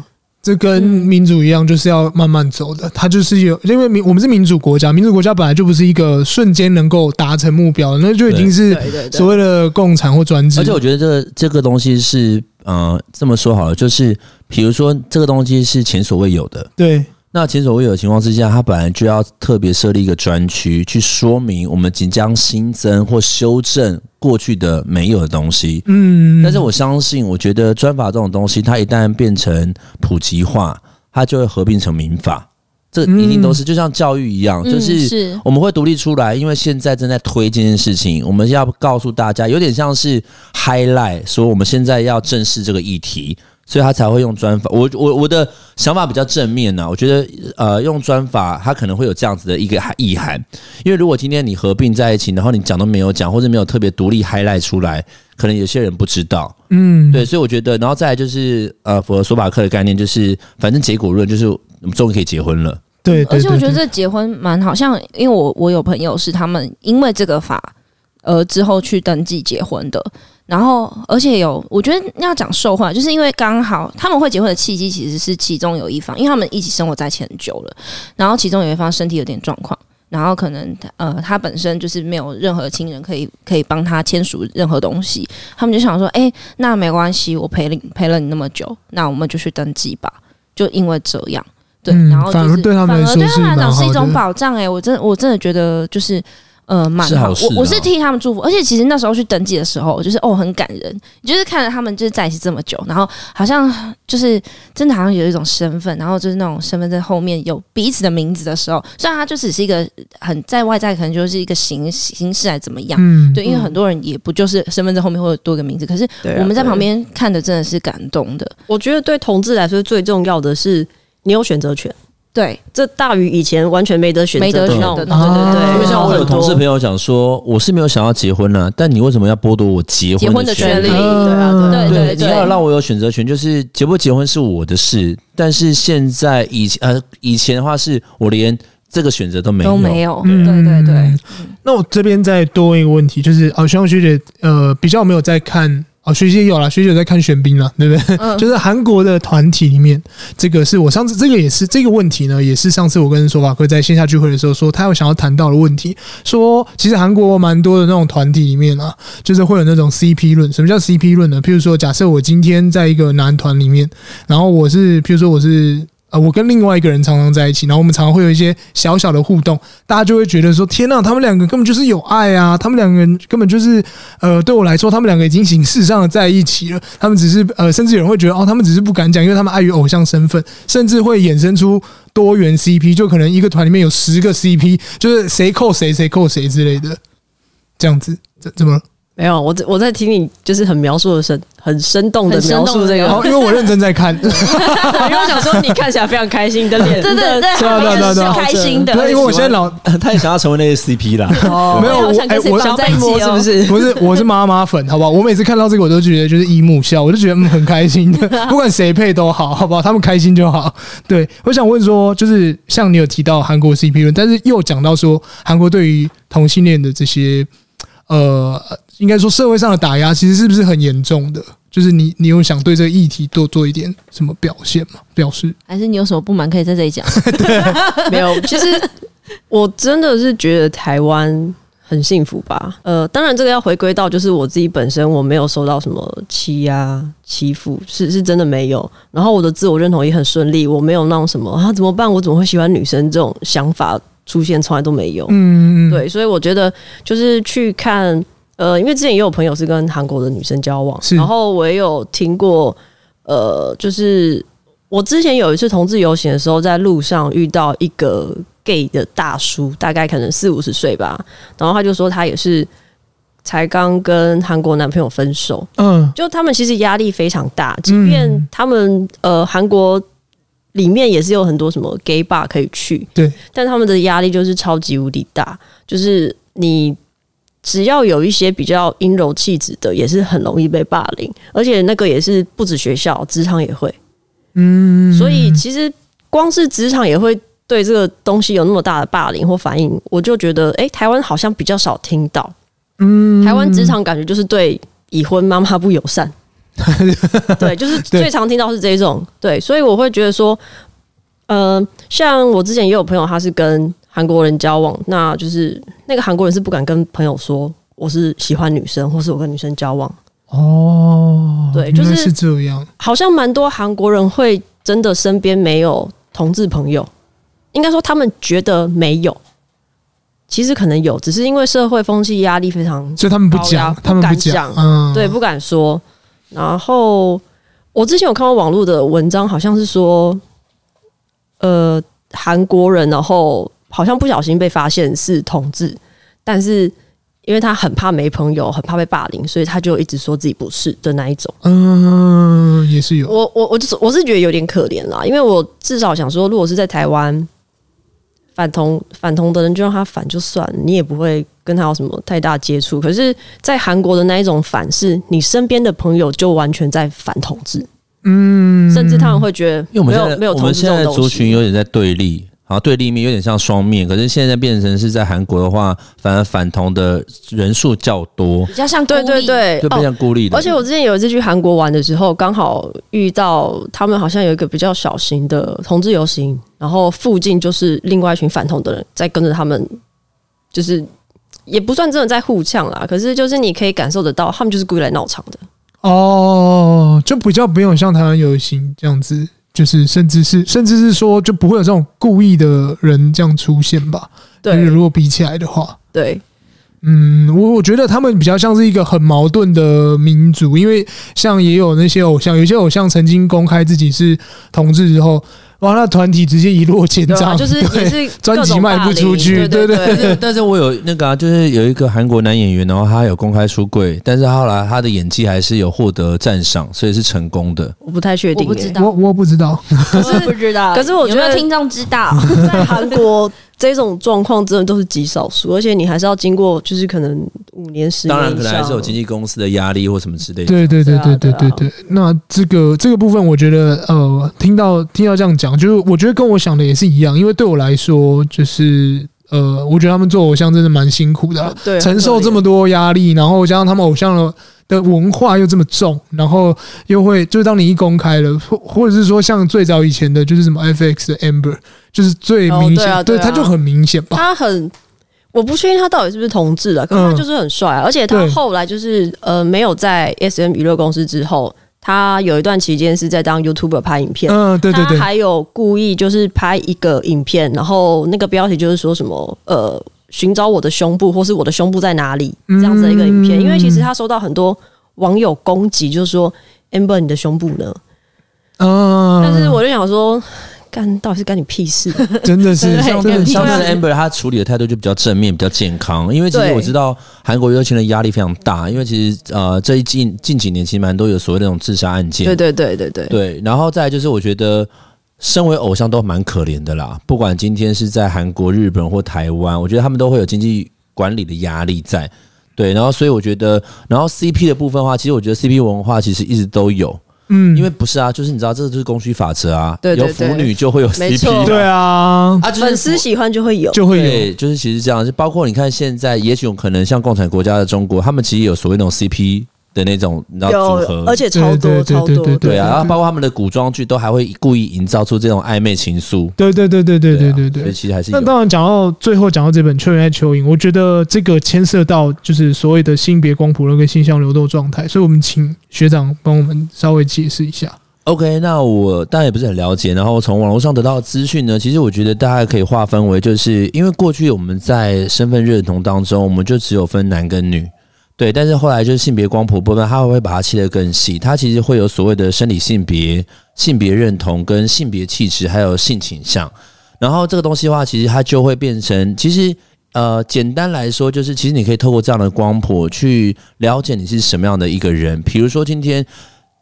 这跟民主一样，就是要慢慢走的。它就是有，因为民我们是民主国家，民主国家本来就不是一个瞬间能够达成目标，那就已经是所谓的共产或专制。而且我觉得这个这个东西是，呃，这么说好了，就是比如说这个东西是前所未有的。对，那前所未有的情况之下，它本来就要特别设立一个专区，去说明我们即将新增或修正过去的没有的东西。嗯，但是我相信，我觉得专法这种东西，它一旦变成普及化，它就会合并成民法。这一定都是就像教育一样，嗯就是我们会独立出来，因为现在正在推这件事情，我们要告诉大家，有点像是 highlight，说我们现在要正视这个议题。所以他才会用专法。我我我的想法比较正面呢、啊，我觉得呃用专法，他可能会有这样子的一个意涵。因为如果今天你合并在一起，然后你讲都没有讲，或者没有特别独立 highlight 出来，可能有些人不知道。嗯，对，所以我觉得，然后再来就是呃符合索法克的概念，就是反正结果论就是我们终于可以结婚了。对，对，对，对，而且我觉得这结婚蛮好像，因为我我有朋友是他们因为这个法而之后去登记结婚的。然后，而且有，我觉得要讲受惠，就是因为刚好他们会结婚的契机，其实是其中有一方，因为他们一起生活在一起很久了，然后其中有一方身体有点状况，然后可能呃他本身就是没有任何亲人可以可以帮他签署任何东西，他们就想说，哎，那没关系，我陪了陪了你那么久，那我们就去登记吧，就因为这样，对，嗯、然后、就是、反而对他们来讲是一种保障、欸，哎，我真的我真的觉得就是。呃，蛮好，我我是替他们祝福，而且其实那时候去登记的时候，就是哦，很感人，就是看着他们就是在一起这么久，然后好像就是真的好像有一种身份，然后就是那种身份证后面有彼此的名字的时候，虽然它就只是一个很在外在可能就是一个形形式还怎么样，嗯，对，因为很多人也不就是身份证后面会有多个名字，可是我们在旁边看的真的是感动的。我觉得对同志来说最重要的是你有选择权。对，这大于以前完全没得选择，没得选的。对对对，因为像我有同事朋友讲说，我是没有想要结婚了，但你为什么要剥夺我结婚的权利？对啊，对对，你要让我有选择权，就是结不结婚是我的事。但是现在以前呃以前的话，是我连这个选择都没有，都没有。对对对。那我这边再多问一个问题，就是哦，学长学姐呃比较没有在看。哦，学姐有啦，学姐有在看玄彬啦，对不对？嗯、(laughs) 就是韩国的团体里面，这个是我上次这个也是这个问题呢，也是上次我跟索法克在线下聚会的时候说，他有想要谈到的问题，说其实韩国蛮多的那种团体里面啊，就是会有那种 CP 论。什么叫 CP 论呢？譬如说，假设我今天在一个男团里面，然后我是譬如说我是。呃，我跟另外一个人常常在一起，然后我们常常会有一些小小的互动，大家就会觉得说：天呐，他们两个根本就是有爱啊！他们两个人根本就是呃，对我来说，他们两个已经形式上的在一起了。他们只是呃，甚至有人会觉得哦，他们只是不敢讲，因为他们碍于偶像身份，甚至会衍生出多元 CP，就可能一个团里面有十个 CP，就是谁扣谁，谁扣谁之类的，这样子，怎怎么？没有，我在我在听你，就是很描述的生，很生动的描述这个，因为我认真在看，(laughs) 因为我想说你看起来非常开心的脸，对对 (laughs) 对，对开心的，对，因为我现在老，(laughs) 他也想要成为那些 CP 啦，哦，没有，我哎，我想在一起是不是？不是，我是妈妈粉，好不好？我每次看到这个，我都觉得就是姨母笑，我就觉得很开心的，不管谁配都好，好不好？他们开心就好。对，我想问说，就是像你有提到韩国 CP 论，但是又讲到说韩国对于同性恋的这些。呃，应该说社会上的打压其实是不是很严重的？就是你，你有想对这个议题多做一点什么表现吗？表示还是你有什么不满可以在这里讲？(laughs) 对，没有。(laughs) 其实我真的是觉得台湾很幸福吧。呃，当然这个要回归到就是我自己本身，我没有受到什么欺压欺负，是是真的没有。然后我的自我认同也很顺利，我没有那种什么啊怎么办？我怎么会喜欢女生这种想法。出现从来都没有，嗯，对，所以我觉得就是去看，呃，因为之前也有朋友是跟韩国的女生交往，然后我也有听过，呃，就是我之前有一次同志游行的时候，在路上遇到一个 gay 的大叔，大概可能四五十岁吧，然后他就说他也是才刚跟韩国男朋友分手，嗯，就他们其实压力非常大，即便他们呃韩国。里面也是有很多什么 gay bar 可以去，对，但他们的压力就是超级无敌大，就是你只要有一些比较阴柔气质的，也是很容易被霸凌，而且那个也是不止学校，职场也会，嗯，所以其实光是职场也会对这个东西有那么大的霸凌或反应，我就觉得，哎、欸，台湾好像比较少听到，嗯，台湾职场感觉就是对已婚妈妈不友善。(laughs) 对，就是最常听到是这种，对，所以我会觉得说，呃，像我之前也有朋友，他是跟韩国人交往，那就是那个韩国人是不敢跟朋友说我是喜欢女生，或是我跟女生交往。哦，对，就是是这样，好像蛮多韩国人会真的身边没有同志朋友，应该说他们觉得没有。其实可能有，只是因为社会风气压力非常，所以他们不讲，他们不讲，嗯，对，不敢说。然后我之前有看过网络的文章，好像是说，呃，韩国人然后好像不小心被发现是同志，但是因为他很怕没朋友，很怕被霸凌，所以他就一直说自己不是的那一种。嗯，也是有。我我我就是我是觉得有点可怜啦，因为我至少想说，如果是在台湾。反同反同的人就让他反就算，你也不会跟他有什么太大接触。可是，在韩国的那一种反，是你身边的朋友就完全在反同志，嗯，甚至他们会觉得，因为我们现在没有我们现在族群有点在对立。好，对立面有点像双面，可是现在变成是在韩国的话，反而反同的人数较多，比较像对对对，就比较像孤立的。而且我之前有一次去韩国玩的时候，刚好遇到他们好像有一个比较小型的同志游行，然后附近就是另外一群反同的人在跟着他们，就是也不算真的在互呛啦，可是就是你可以感受得到，他们就是故意来闹场的。哦，就比较不用像台湾游行这样子。就是，甚至是，甚至是说，就不会有这种故意的人这样出现吧？对，如果比起来的话，对，嗯，我我觉得他们比较像是一个很矛盾的民族，因为像也有那些偶像，有些偶像曾经公开自己是同志之后。哇，那团体直接一落千丈，就是也是 (laughs) 专辑卖不出去，对对对，对。但是我有那个啊，就是有一个韩国男演员，然后他有公开出柜，但是后来他的演技还是有获得赞赏，所以是成功的。我不太确定，我不知道，我我不知道，可是不知道。可是我觉得听众知道，在韩国。这种状况真的都是极少数，而且你还是要经过，就是可能五年、十年。当然，可能还是有经纪公司的压力或什么之类的。对对对对对对对。那这个这个部分，我觉得呃，听到听到这样讲，就是我觉得跟我想的也是一样，因为对我来说，就是呃，我觉得他们做偶像真的蛮辛苦的啊，对，承受这么多压力，然后加上他们偶像的。的文化又这么重，然后又会就是当你一公开了，或或者是说像最早以前的，就是什么 FX 的 Amber，就是最明显，哦，对，他就很明显吧。他很，我不确定他到底是不是同志了，可是他就是很帅，啊，而且他后来就是呃没有在 SM 娱乐公司之后，他有一段期间是在当 YouTuber 拍影片，嗯，对对对，他还有故意就是拍一个影片，然后那个标题就是说什么呃。寻找我的胸部，或是我的胸部在哪里？这样子的一个影片，因为其实他收到很多网友攻击，就是说 Amber 你的胸部呢？嗯，但是我就想说，干到底是干你屁事？(laughs) 真的是，相对相对的 Amber，他处理的态度就比较正面，比较健康。因为其实我知道韩国娱乐圈的压力非常大，因为其实呃，这一近近几年其实蛮多有所谓那种自杀案件。对对对对对对，然后再来就是我觉得。身为偶像都蛮可怜的啦，不管今天是在韩国、日本或台湾，我觉得他们都会有经济管理的压力在。对，然后所以我觉得，然后 CP 的部分的话，其实我觉得 CP 文化其实一直都有，嗯，因为不是啊，就是你知道，这就是供需法则啊，对，有腐女就会有 CP，对啊，啊，粉丝喜欢就会有，就会有，就是其实这样，就包括你看现在，也许有可能像共产国家的中国，他们其实有所谓那种 CP。的那种你知道组合，而且超多超多，对啊，然后包括他们的古装剧都还会故意营造出这种暧昧情愫，对对对对对对对对，所以其实还是那当然讲到最后讲到这本《秋元爱蚯蚓》，我觉得这个牵涉到就是所谓的性别光谱论跟性向流动状态，所以我们请学长帮我们稍微解释一下。OK，那我当然也不是很了解，然后从网络上得到的资讯呢，其实我觉得大家可以划分为，就是因为过去我们在身份认同当中，我们就只有分男跟女。对，但是后来就是性别光谱部分，他会把它切得更细。它其实会有所谓的生理性别、性别认同、跟性别气质，还有性倾向。然后这个东西的话，其实它就会变成，其实呃，简单来说，就是其实你可以透过这样的光谱去了解你是什么样的一个人。比如说今天，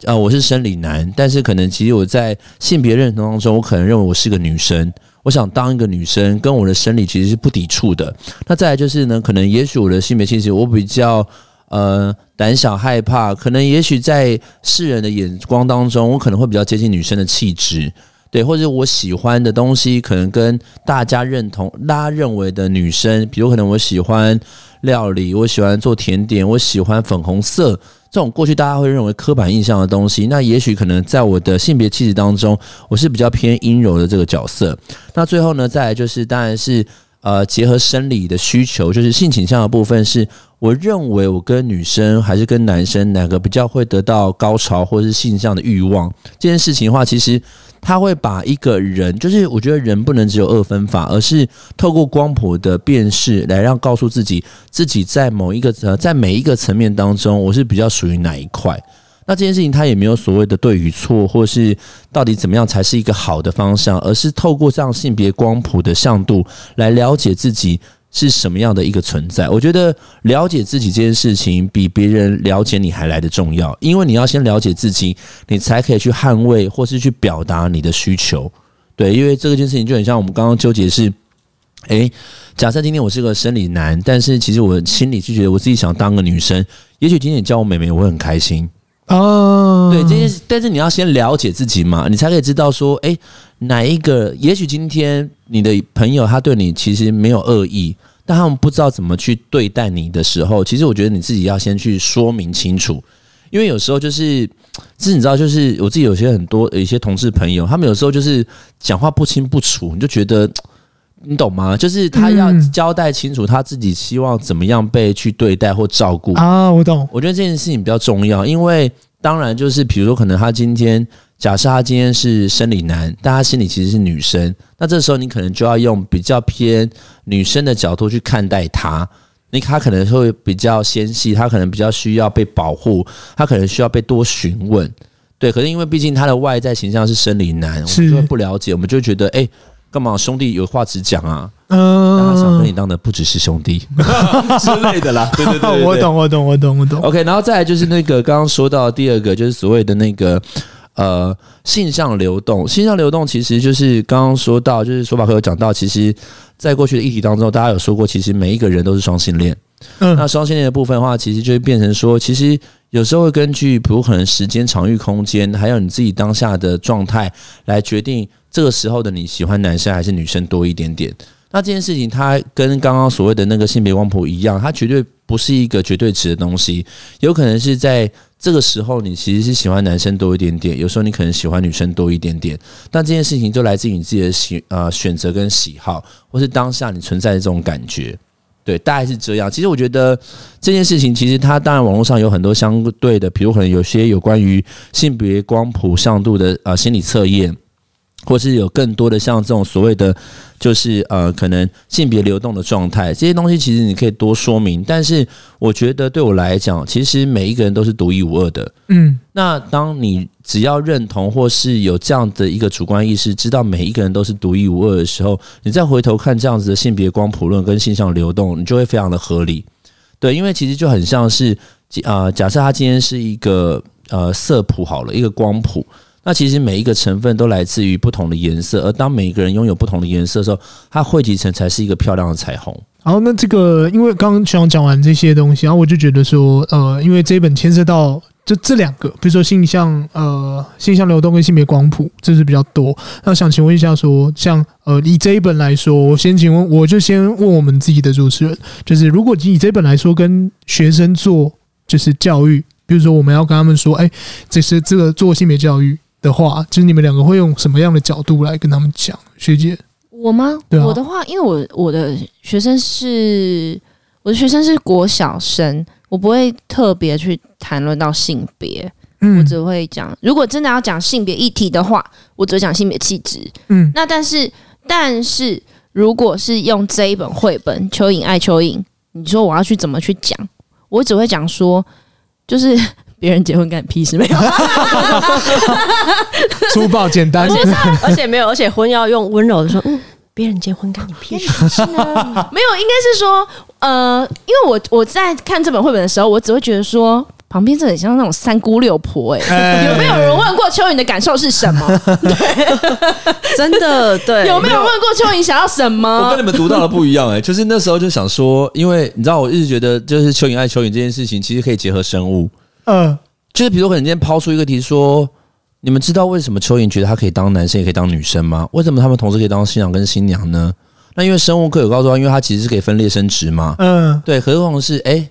呃，我是生理男，但是可能其实我在性别认同当中，我可能认为我是个女生。我想当一个女生，跟我的生理其实是不抵触的。那再来就是呢，可能也许我的性别气质，我比较呃胆小害怕，可能也许在世人的眼光当中，我可能会比较接近女生的气质，对，或者我喜欢的东西，可能跟大家认同、大家认为的女生，比如可能我喜欢料理，我喜欢做甜点，我喜欢粉红色。这种过去大家会认为刻板印象的东西，那也许可能在我的性别气质当中，我是比较偏阴柔的这个角色。那最后呢，再来就是当然是呃结合生理的需求，就是性倾向的部分，是我认为我跟女生还是跟男生哪个比较会得到高潮或是性上的欲望这件事情的话，其实。他会把一个人，就是我觉得人不能只有二分法，而是透过光谱的辨识来让告诉自己，自己在某一个呃，在每一个层面当中，我是比较属于哪一块。那这件事情他也没有所谓的对与错，或是到底怎么样才是一个好的方向，而是透过这样性别光谱的向度来了解自己是什么样的一个存在。我觉得了解自己这件事情比别人了解你还来得重要，因为你要先了解自己，你才可以去捍卫或是去表达你的需求。对，因为这个件事情就很像我们刚刚纠结是，诶，假设今天我是个生理男，但是其实我心里就觉得我自己想当个女生，也许今天你叫我妹妹，我会很开心。哦，对这件事，但是你要先了解自己嘛，你才可以知道说，诶，哪一个？也许今天你的朋友他对你其实没有恶意，但他们不知道怎么去对待你的时候，其实我觉得你自己要先去说明清楚，因为有时候就是，是你知道，就是我自己有些很多一些同事朋友，他们有时候就是讲话不清不楚，你就觉得。你懂吗？就是他要交代清楚他自己希望怎么样被去对待或照顾啊。我懂，我觉得这件事情比较重要，因为当然就是比如说，可能他今天假设他今天是生理男，但他心里其实是女生，那这时候你可能就要用比较偏女生的角度去看待他。你他可能会比较纤细，他可能比较需要被保护，他可能需要被多询问。对，可是因为毕竟他的外在形象是生理男，我们就会不了解，我们就觉得哎。欸干嘛兄弟有话直讲啊？嗯，他想跟你当的不只是兄弟 (laughs) 之类的啦。对对对，对，我懂，我懂，我懂，我懂。OK，然后再来就是那个刚刚说到的第二个，就是所谓的那个呃性向流动。性向流动其实就是刚刚说到，就是说法会有讲到，其实在过去的议题当中，大家有说过，其实每一个人都是双性恋。嗯，那双性恋的部分的话，其实就会变成说，其实有时候会根据比如可能时间、场域、空间，还有你自己当下的状态来决定。这个时候的你喜欢男生还是女生多一点点？那这件事情它跟刚刚所谓的那个性别光谱一样，它绝对不是一个绝对值的东西。有可能是在这个时候你其实是喜欢男生多一点点，有时候你可能喜欢女生多一点点。但这件事情就来自于你自己的喜呃选择跟喜好，或是当下你存在的这种感觉。对，大概是这样。其实我觉得这件事情，其实它当然网络上有很多相对的，比如可能有些有关于性别光谱向度的呃心理测验。或是有更多的像这种所谓的，就是呃，可能性别流动的状态，这些东西其实你可以多说明。但是我觉得对我来讲，其实每一个人都是独一无二的。嗯，那当你只要认同或是有这样的一个主观意识，知道每一个人都是独一无二的时候，你再回头看这样子的性别光谱论跟性向流动，你就会非常的合理。对，因为其实就很像是呃，假设他今天是一个呃色谱好了，一个光谱。那其实每一个成分都来自于不同的颜色，而当每一个人拥有不同的颜色的时候，它汇集成才是一个漂亮的彩虹。好，那这个因为刚刚学长讲完这些东西，然后我就觉得说，呃，因为这一本牵涉到就这两个，比如说性向，呃，性向流动跟性别光谱，这是比较多。那想请问一下说，像呃，以这一本来说，我先请问，我就先问我们自己的主持人，就是如果以这本来说，跟学生做就是教育，比如说我们要跟他们说，哎，这是这个做性别教育。的话，就是你们两个会用什么样的角度来跟他们讲？学姐，我吗？对啊，我的话，因为我我的学生是我的学生是国小生，我不会特别去谈论到性别，嗯，我只会讲，如果真的要讲性别议题的话，我只会讲性别气质，嗯，那但是但是如果是用这一本绘本《蚯蚓爱蚯蚓》，你说我要去怎么去讲？我只会讲说，就是。别人结婚干你屁事没有？(laughs) 粗暴简单，(laughs) 而且没有，而且婚要用温柔的说，嗯，别人结婚干你屁事呢？(laughs) 没有，应该是说，呃，因为我我在看这本绘本的时候，我只会觉得说，旁边这很像那种三姑六婆、欸，哎，有没有人问过蚯蚓的感受是什么？对，真的对，有没有问过蚯蚓想要什么？我跟你们读到的不一样、欸，哎，就是那时候就想说，因为你知道，我一直觉得，就是蚯蚓爱蚯蚓这件事情，其实可以结合生物。嗯，就是比如说，可能今天抛出一个题说，你们知道为什么蚯蚓觉得它可以当男生也可以当女生吗？为什么他们同时可以当新郎跟新娘呢？那因为生物课有告诉他，因为它其实是可以分裂生殖嘛。嗯，对。何况是哎，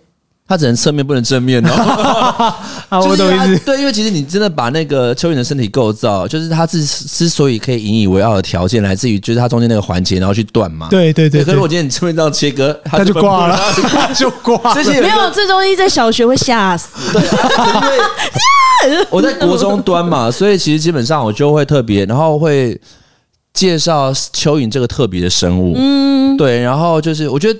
它只能侧面不能正面哦。(laughs) 啊，我懂意思。对，因为其实你真的把那个蚯蚓的身体构造，就是它之之所以可以引以为傲的条件，来自于就是它中间那个环节，然后去断嘛。对对对。可是我今天你侧面这样切割，它 (laughs) 就挂了，它就挂了。没有这东西在小学会吓死。对，因为我在国中端嘛，所以其实基本上我就会特别，然后会介绍蚯蚓这个特别的生物。嗯，对，然后就是我觉得。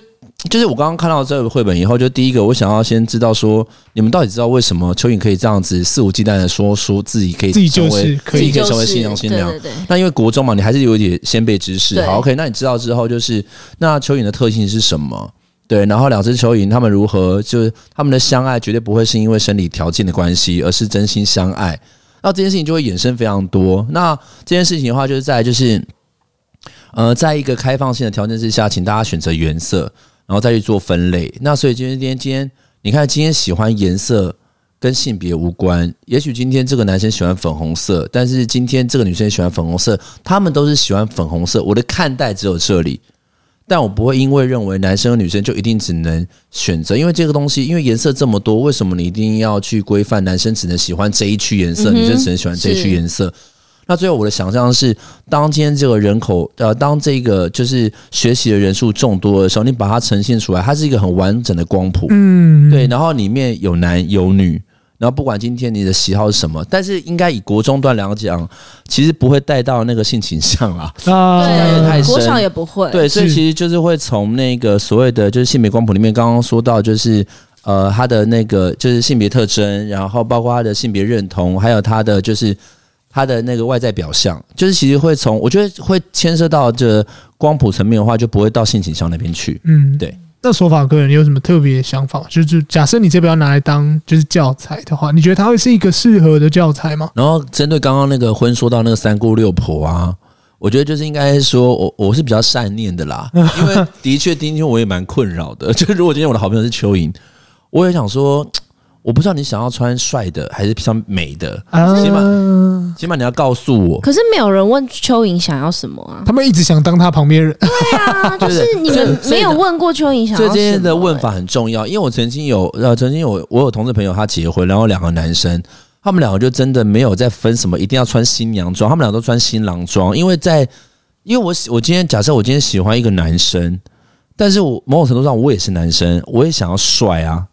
就是我刚刚看到这个绘本以后，就第一个我想要先知道说，你们到底知道为什么蚯蚓可以这样子肆无忌惮的说说自己可以成为自己就是可以成为新娘新娘？那因为国中嘛，你还是有一点先辈知识。好，OK，那你知道之后就是那蚯蚓的特性是什么？对，然后两只蚯蚓他们如何就是他们的相爱绝对不会是因为生理条件的关系，而是真心相爱。那这件事情就会衍生非常多。那这件事情的话，就是在就是呃，在一个开放性的条件之下，请大家选择原色。然后再去做分类，那所以今天今天今天，你看今天喜欢颜色跟性别无关。也许今天这个男生喜欢粉红色，但是今天这个女生喜欢粉红色，他们都是喜欢粉红色。我的看待只有这里，但我不会因为认为男生和女生就一定只能选择，因为这个东西，因为颜色这么多，为什么你一定要去规范男生只能喜欢这一区颜色，女生只能喜欢这一区颜色？那最后我的想象是，当今天这个人口呃，当这个就是学习的人数众多的时候，你把它呈现出来，它是一个很完整的光谱，嗯，对，然后里面有男有女，然后不管今天你的喜好是什么，但是应该以国中段来讲，其实不会带到那个性倾向啦，啊，对，太深，国小也不会，对，所以其实就是会从那个所谓的就是性别光谱里面，刚刚说到就是呃，他的那个就是性别特征，然后包括他的性别认同，还有他的就是。他的那个外在表象，就是其实会从我觉得会牵涉到这光谱层面的话，就不会到性倾向那边去。嗯，对。那说法个人有什么特别想法？就是假设你这边要拿来当就是教材的话，你觉得它会是一个适合的教材吗？然后针对刚刚那个婚说到那个三姑六婆啊，我觉得就是应该说我我是比较善念的啦，(laughs) 因为的确今天我也蛮困扰的。(laughs) 就是如果今天我的好朋友是蚯蚓，我也想说。我不知道你想要穿帅的还是穿美的，起码起码你要告诉我。可是没有人问蚯蚓想要什么啊？他们一直想当他旁边人。对啊，(laughs) 就是你们没有问过蚯蚓想要什么。所以今天的问法很重要，因为我曾经有呃，曾经有我有同事朋友他结婚，然后两个男生，他们两个就真的没有在分什么一定要穿新娘装，他们俩都穿新郎装，因为在因为我我今天假设我今天喜欢一个男生，但是我某种程度上我也是男生，我也想要帅啊。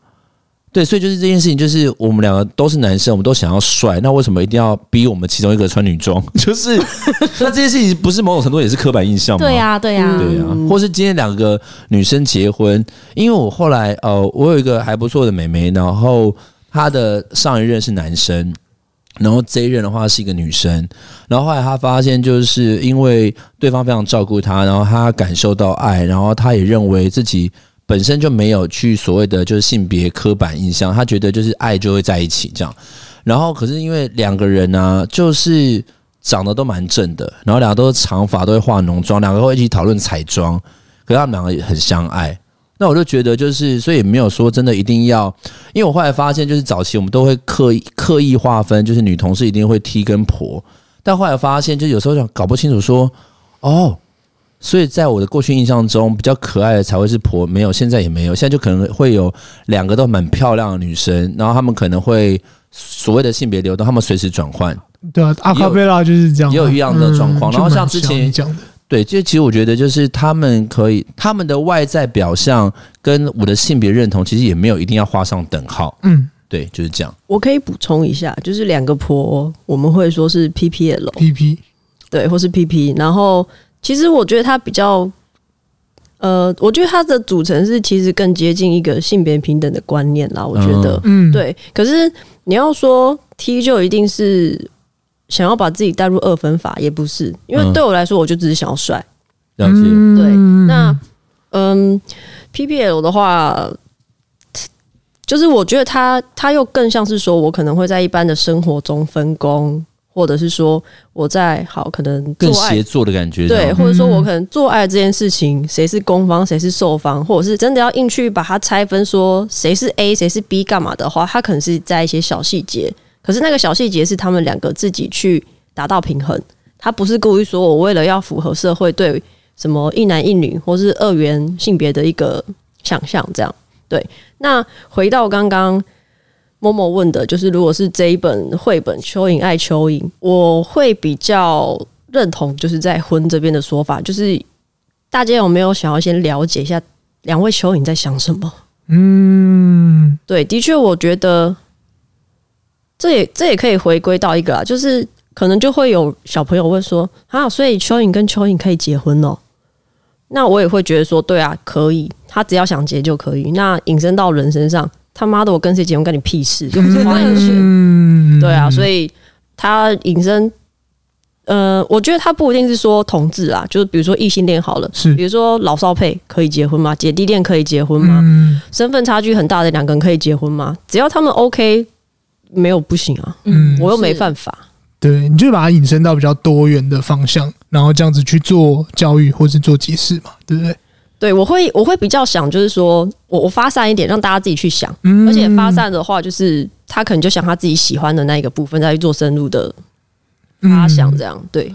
对，所以就是这件事情，就是我们两个都是男生，我们都想要帅，那为什么一定要逼我们其中一个穿女装？(laughs) 就是那这件事情不是某种程度也是刻板印象吗？对呀，对呀，对呀。或是今天两个女生结婚，因为我后来呃，我有一个还不错的妹妹，然后她的上一任是男生，然后这一任的话是一个女生，然后后来她发现，就是因为对方非常照顾她，然后她感受到爱，然后她也认为自己。本身就没有去所谓的就是性别刻板印象，他觉得就是爱就会在一起这样。然后可是因为两个人呢、就是长得都蛮正的，然后两个都是长发，都会化浓妆，两个会一起讨论彩妆。可是他们两个也很相爱。那我就觉得就是，所以没有说真的一定要，因为我后来发现，就是早期我们都会刻意刻意划分，就是女同事一定会 T 跟婆，但后来发现，就有时候想搞不清楚说，哦。所以在我的过去印象中，比较可爱的才会是婆，没有，现在也没有，现在就可能会有两个都蛮漂亮的女生，然后他们可能会所谓的性别流动，他们随时转换。对啊，阿卡贝拉就是这样，也有一样的状况。嗯、然后像之前讲的，对，就其实我觉得就是他们可以，他们的外在表象跟我的性别认同其实也没有一定要画上等号。嗯，对，就是这样。我可以补充一下，就是两个婆，我们会说是 PPL，PP，对，或是 PP，然后。其实我觉得它比较，呃，我觉得它的组成是其实更接近一个性别平等的观念啦。我觉得，嗯，对。可是你要说 T 就一定是想要把自己带入二分法，也不是，因为对我来说，我就只是想要帅。了解。对。那嗯，PPL 的话，就是我觉得他，他又更像是说我可能会在一般的生活中分工。或者是说我在好可能更协作的感觉，对，或者说我可能做爱这件事情，谁是攻方，谁是受方，或者是真的要硬去把它拆分，说谁是 A，谁是 B，干嘛的话，他可能是在一些小细节，可是那个小细节是他们两个自己去达到平衡，他不是故意说我为了要符合社会对什么一男一女或是二元性别的一个想象这样。对，那回到刚刚默默问的，就是如果是这一本绘本《蚯蚓爱蚯蚓》，我会比较认同，就是在婚这边的说法，就是大家有没有想要先了解一下两位蚯蚓在想什么？嗯，对，的确，我觉得这也这也可以回归到一个啊，就是可能就会有小朋友会说啊，所以蚯蚓跟蚯蚓可以结婚哦。那我也会觉得说，对啊，可以，他只要想结就可以。那引申到人身上，他妈的，我跟谁结婚干你屁事？又不是花言权，嗯，对啊，所以他引申，呃，我觉得他不一定是说同志啊，就是比如说异性恋好了，是比如说老少配可以结婚吗？姐弟恋可以结婚吗？嗯身份差距很大的两个人可以结婚吗？只要他们 OK，没有不行啊，嗯，我又没犯法。对，你就把它引申到比较多元的方向，然后这样子去做教育或是做解释嘛，对不对？对，我会我会比较想，就是说我我发散一点，让大家自己去想。嗯而且发散的话，就是他可能就想他自己喜欢的那一个部分，再去做深入的发想，这样对。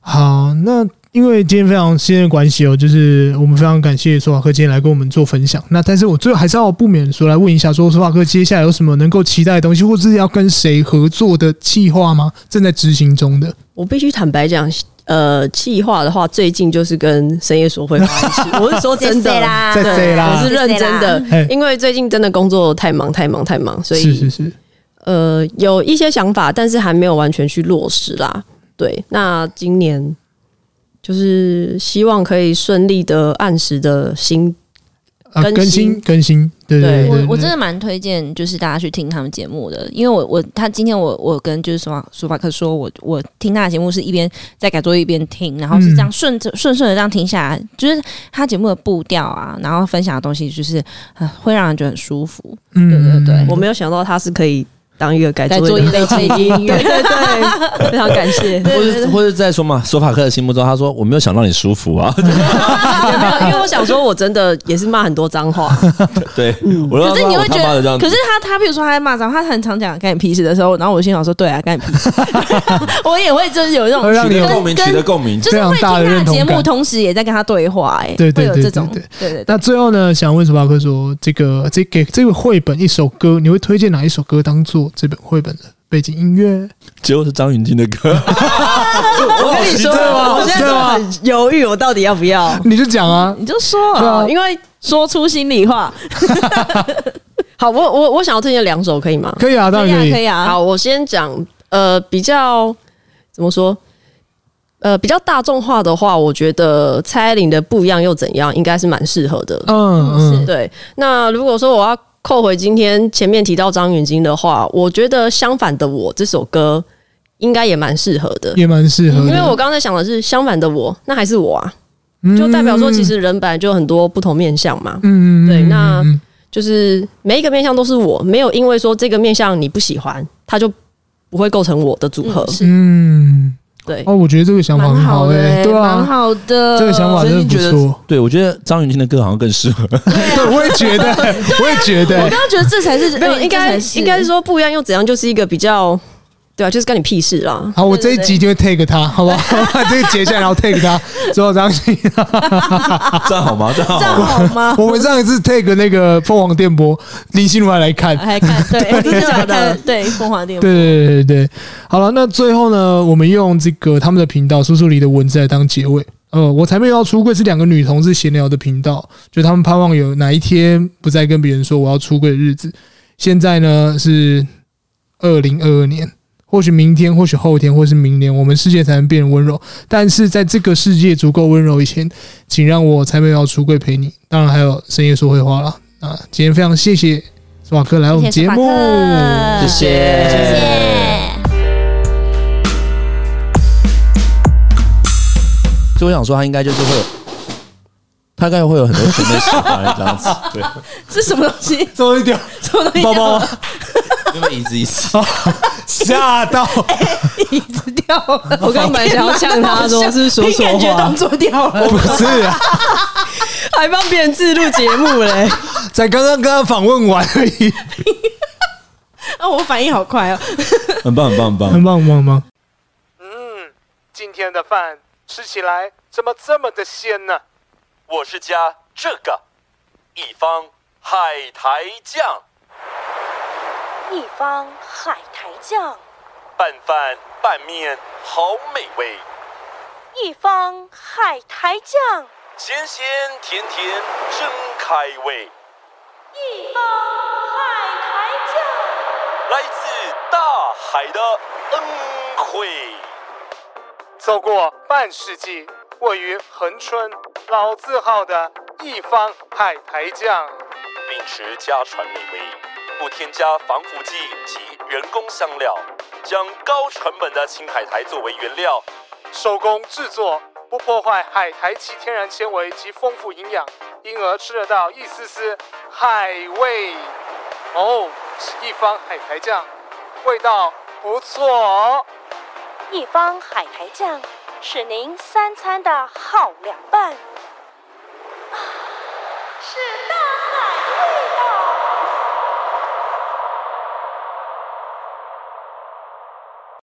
好，那因为今天非常新的关系哦，就是我们非常感谢索瓦克今天来跟我们做分享。那但是我最后还是要不免说来问一下，说索瓦克接下来有什么能够期待的东西，或者是要跟谁合作的计划吗？正在执行中的。我必须坦白讲，呃，企划的话，最近就是跟深夜说会发一起。(laughs) 我是说真的啦在谁啦我是认真的，因为最近真的工作太忙太忙太忙，所以是是是，呃有一些想法，但是还没有完全去落实啦。对，那今年就是希望可以顺利的、按时的新啊，更更新新。更新，对对对对对我我真的蛮推荐，就是大家去听他们节目的，因为我我他今天我我跟就是索法索法克说，我我听他的节目是一边在改作业一边听，然后是这样顺着顺顺的这样听下来，就是他节目的步调啊，然后分享的东西就是、呃、会让人觉得很舒服。嗯对对对。我没有想到他是可以当一个改作业改作业的背景音乐，(laughs) 对对对，非常感谢。或者或者在说嘛，索法克的心目中，他说我没有想让你舒服啊。(laughs) 也没有，因为我想说，我真的也是骂很多脏话。(laughs) 对，可是你会觉得，可是他他比如说他在骂脏，他很常讲干你屁事的时候，然后我心想说，对啊，干你屁事，我也会就是有一种会让你有取得共鸣，取得共鸣。就是会听非常大的他的节目，同时也在跟他对话、哎，对对对这种，对对对对。那最后呢，想问索法克说，这个这给这个绘本一首歌，你会推荐哪一首歌当做这本绘本的背景音乐？结果是张芸京的歌，(laughs) 我跟你说，我现在很犹豫，我到底要不要？你就讲啊，你就说啊啊，因为说出心里话，(laughs) 好，我我我想要推荐两首，可以吗？可以啊，当可以啊，然可以。可以啊。好，我先讲，呃，比较怎么说？呃，比较大众化的话，我觉得蔡依林的《不一样又怎样》应该是蛮适合的。嗯嗯，对，那如果说我要扣回今天前面提到张远京的话，我觉得《相反的我》这首歌应该也蛮适合的，也蛮适合的。因为我刚才想的是相反的我，那还是我啊，嗯。就代表说其实人本来就有很多不同面相嘛，嗯，嗯对那嗯就是每一个面相都是我，没有因为说这个面相你不喜欢，它就不会构成我的组合。嗯是。嗯，对，哦，我觉得这个想法很好的、哎，对蛮啊，好的。这个想法真的不觉得错。对我觉得张芸京的歌好像更适合。(laughs) 对，我也觉得，我也觉得我刚，刚觉得这才是没有，哎应该应该是说不一样又怎样，就是一个比较，对啊，就是干你屁事啦。好，我这一集就会 take 他，好不好？(laughs) 这个截下来，然后 take 他，之后张信。(laughs) 这样好吗？这样好吗？好吗？我们上一次 take 那个凤凰电波，林心如还来看。还 (laughs) 看对，真的假的看对凤凰电波。对对对对对，好了，那最后呢，我们用这个他们的频道“叔叔里的文字”来当结尾。呃，我才没有要出柜，是两个女同志闲聊的频道，就他们盼望有哪一天不再跟别人说我要出柜的日子。现在呢是二零二二年，或许明天，或许后天，或是明年，我们世界才能变得温柔。但是在这个世界足够温柔以前，请让我才没有要出柜陪你。当然还有深夜说会话了啊！今天非常谢谢索法克来我们节目，谢谢谢谢。所以我想说，他应该就是会有，他应该会有很多姐妹喜欢这样子。对，(laughs) 是什么东西？终于掉什么东西？包包吗因为椅子椅子，(laughs) 吓到。椅子掉了。我刚本来想要呛他说是说错感觉动话，作掉了。不是啊，(laughs) 还帮别人自录节目嘞。(laughs) 才刚刚跟他访问完而已，啊，我反应好快哦。很棒很棒很棒。很棒很棒很棒。嗯，今天的饭吃起来怎么这么的鲜呢？我是加这个，一方海苔酱，一方海苔酱，拌饭拌面好美味。一方海苔酱，咸咸甜甜真开胃。一方海苔酱，来自大海的恩惠。走过半世纪，位于恒春老字号的一方海苔酱，秉持家传美味，不添加防腐剂及人工香料，将高成本的青海苔作为原料，手工制作，不破坏海苔其天然纤维及丰富营养，因而吃得到一丝丝海味。哦，是一方海苔酱，味道不错哦。一方海苔酱是您三餐的好凉拌。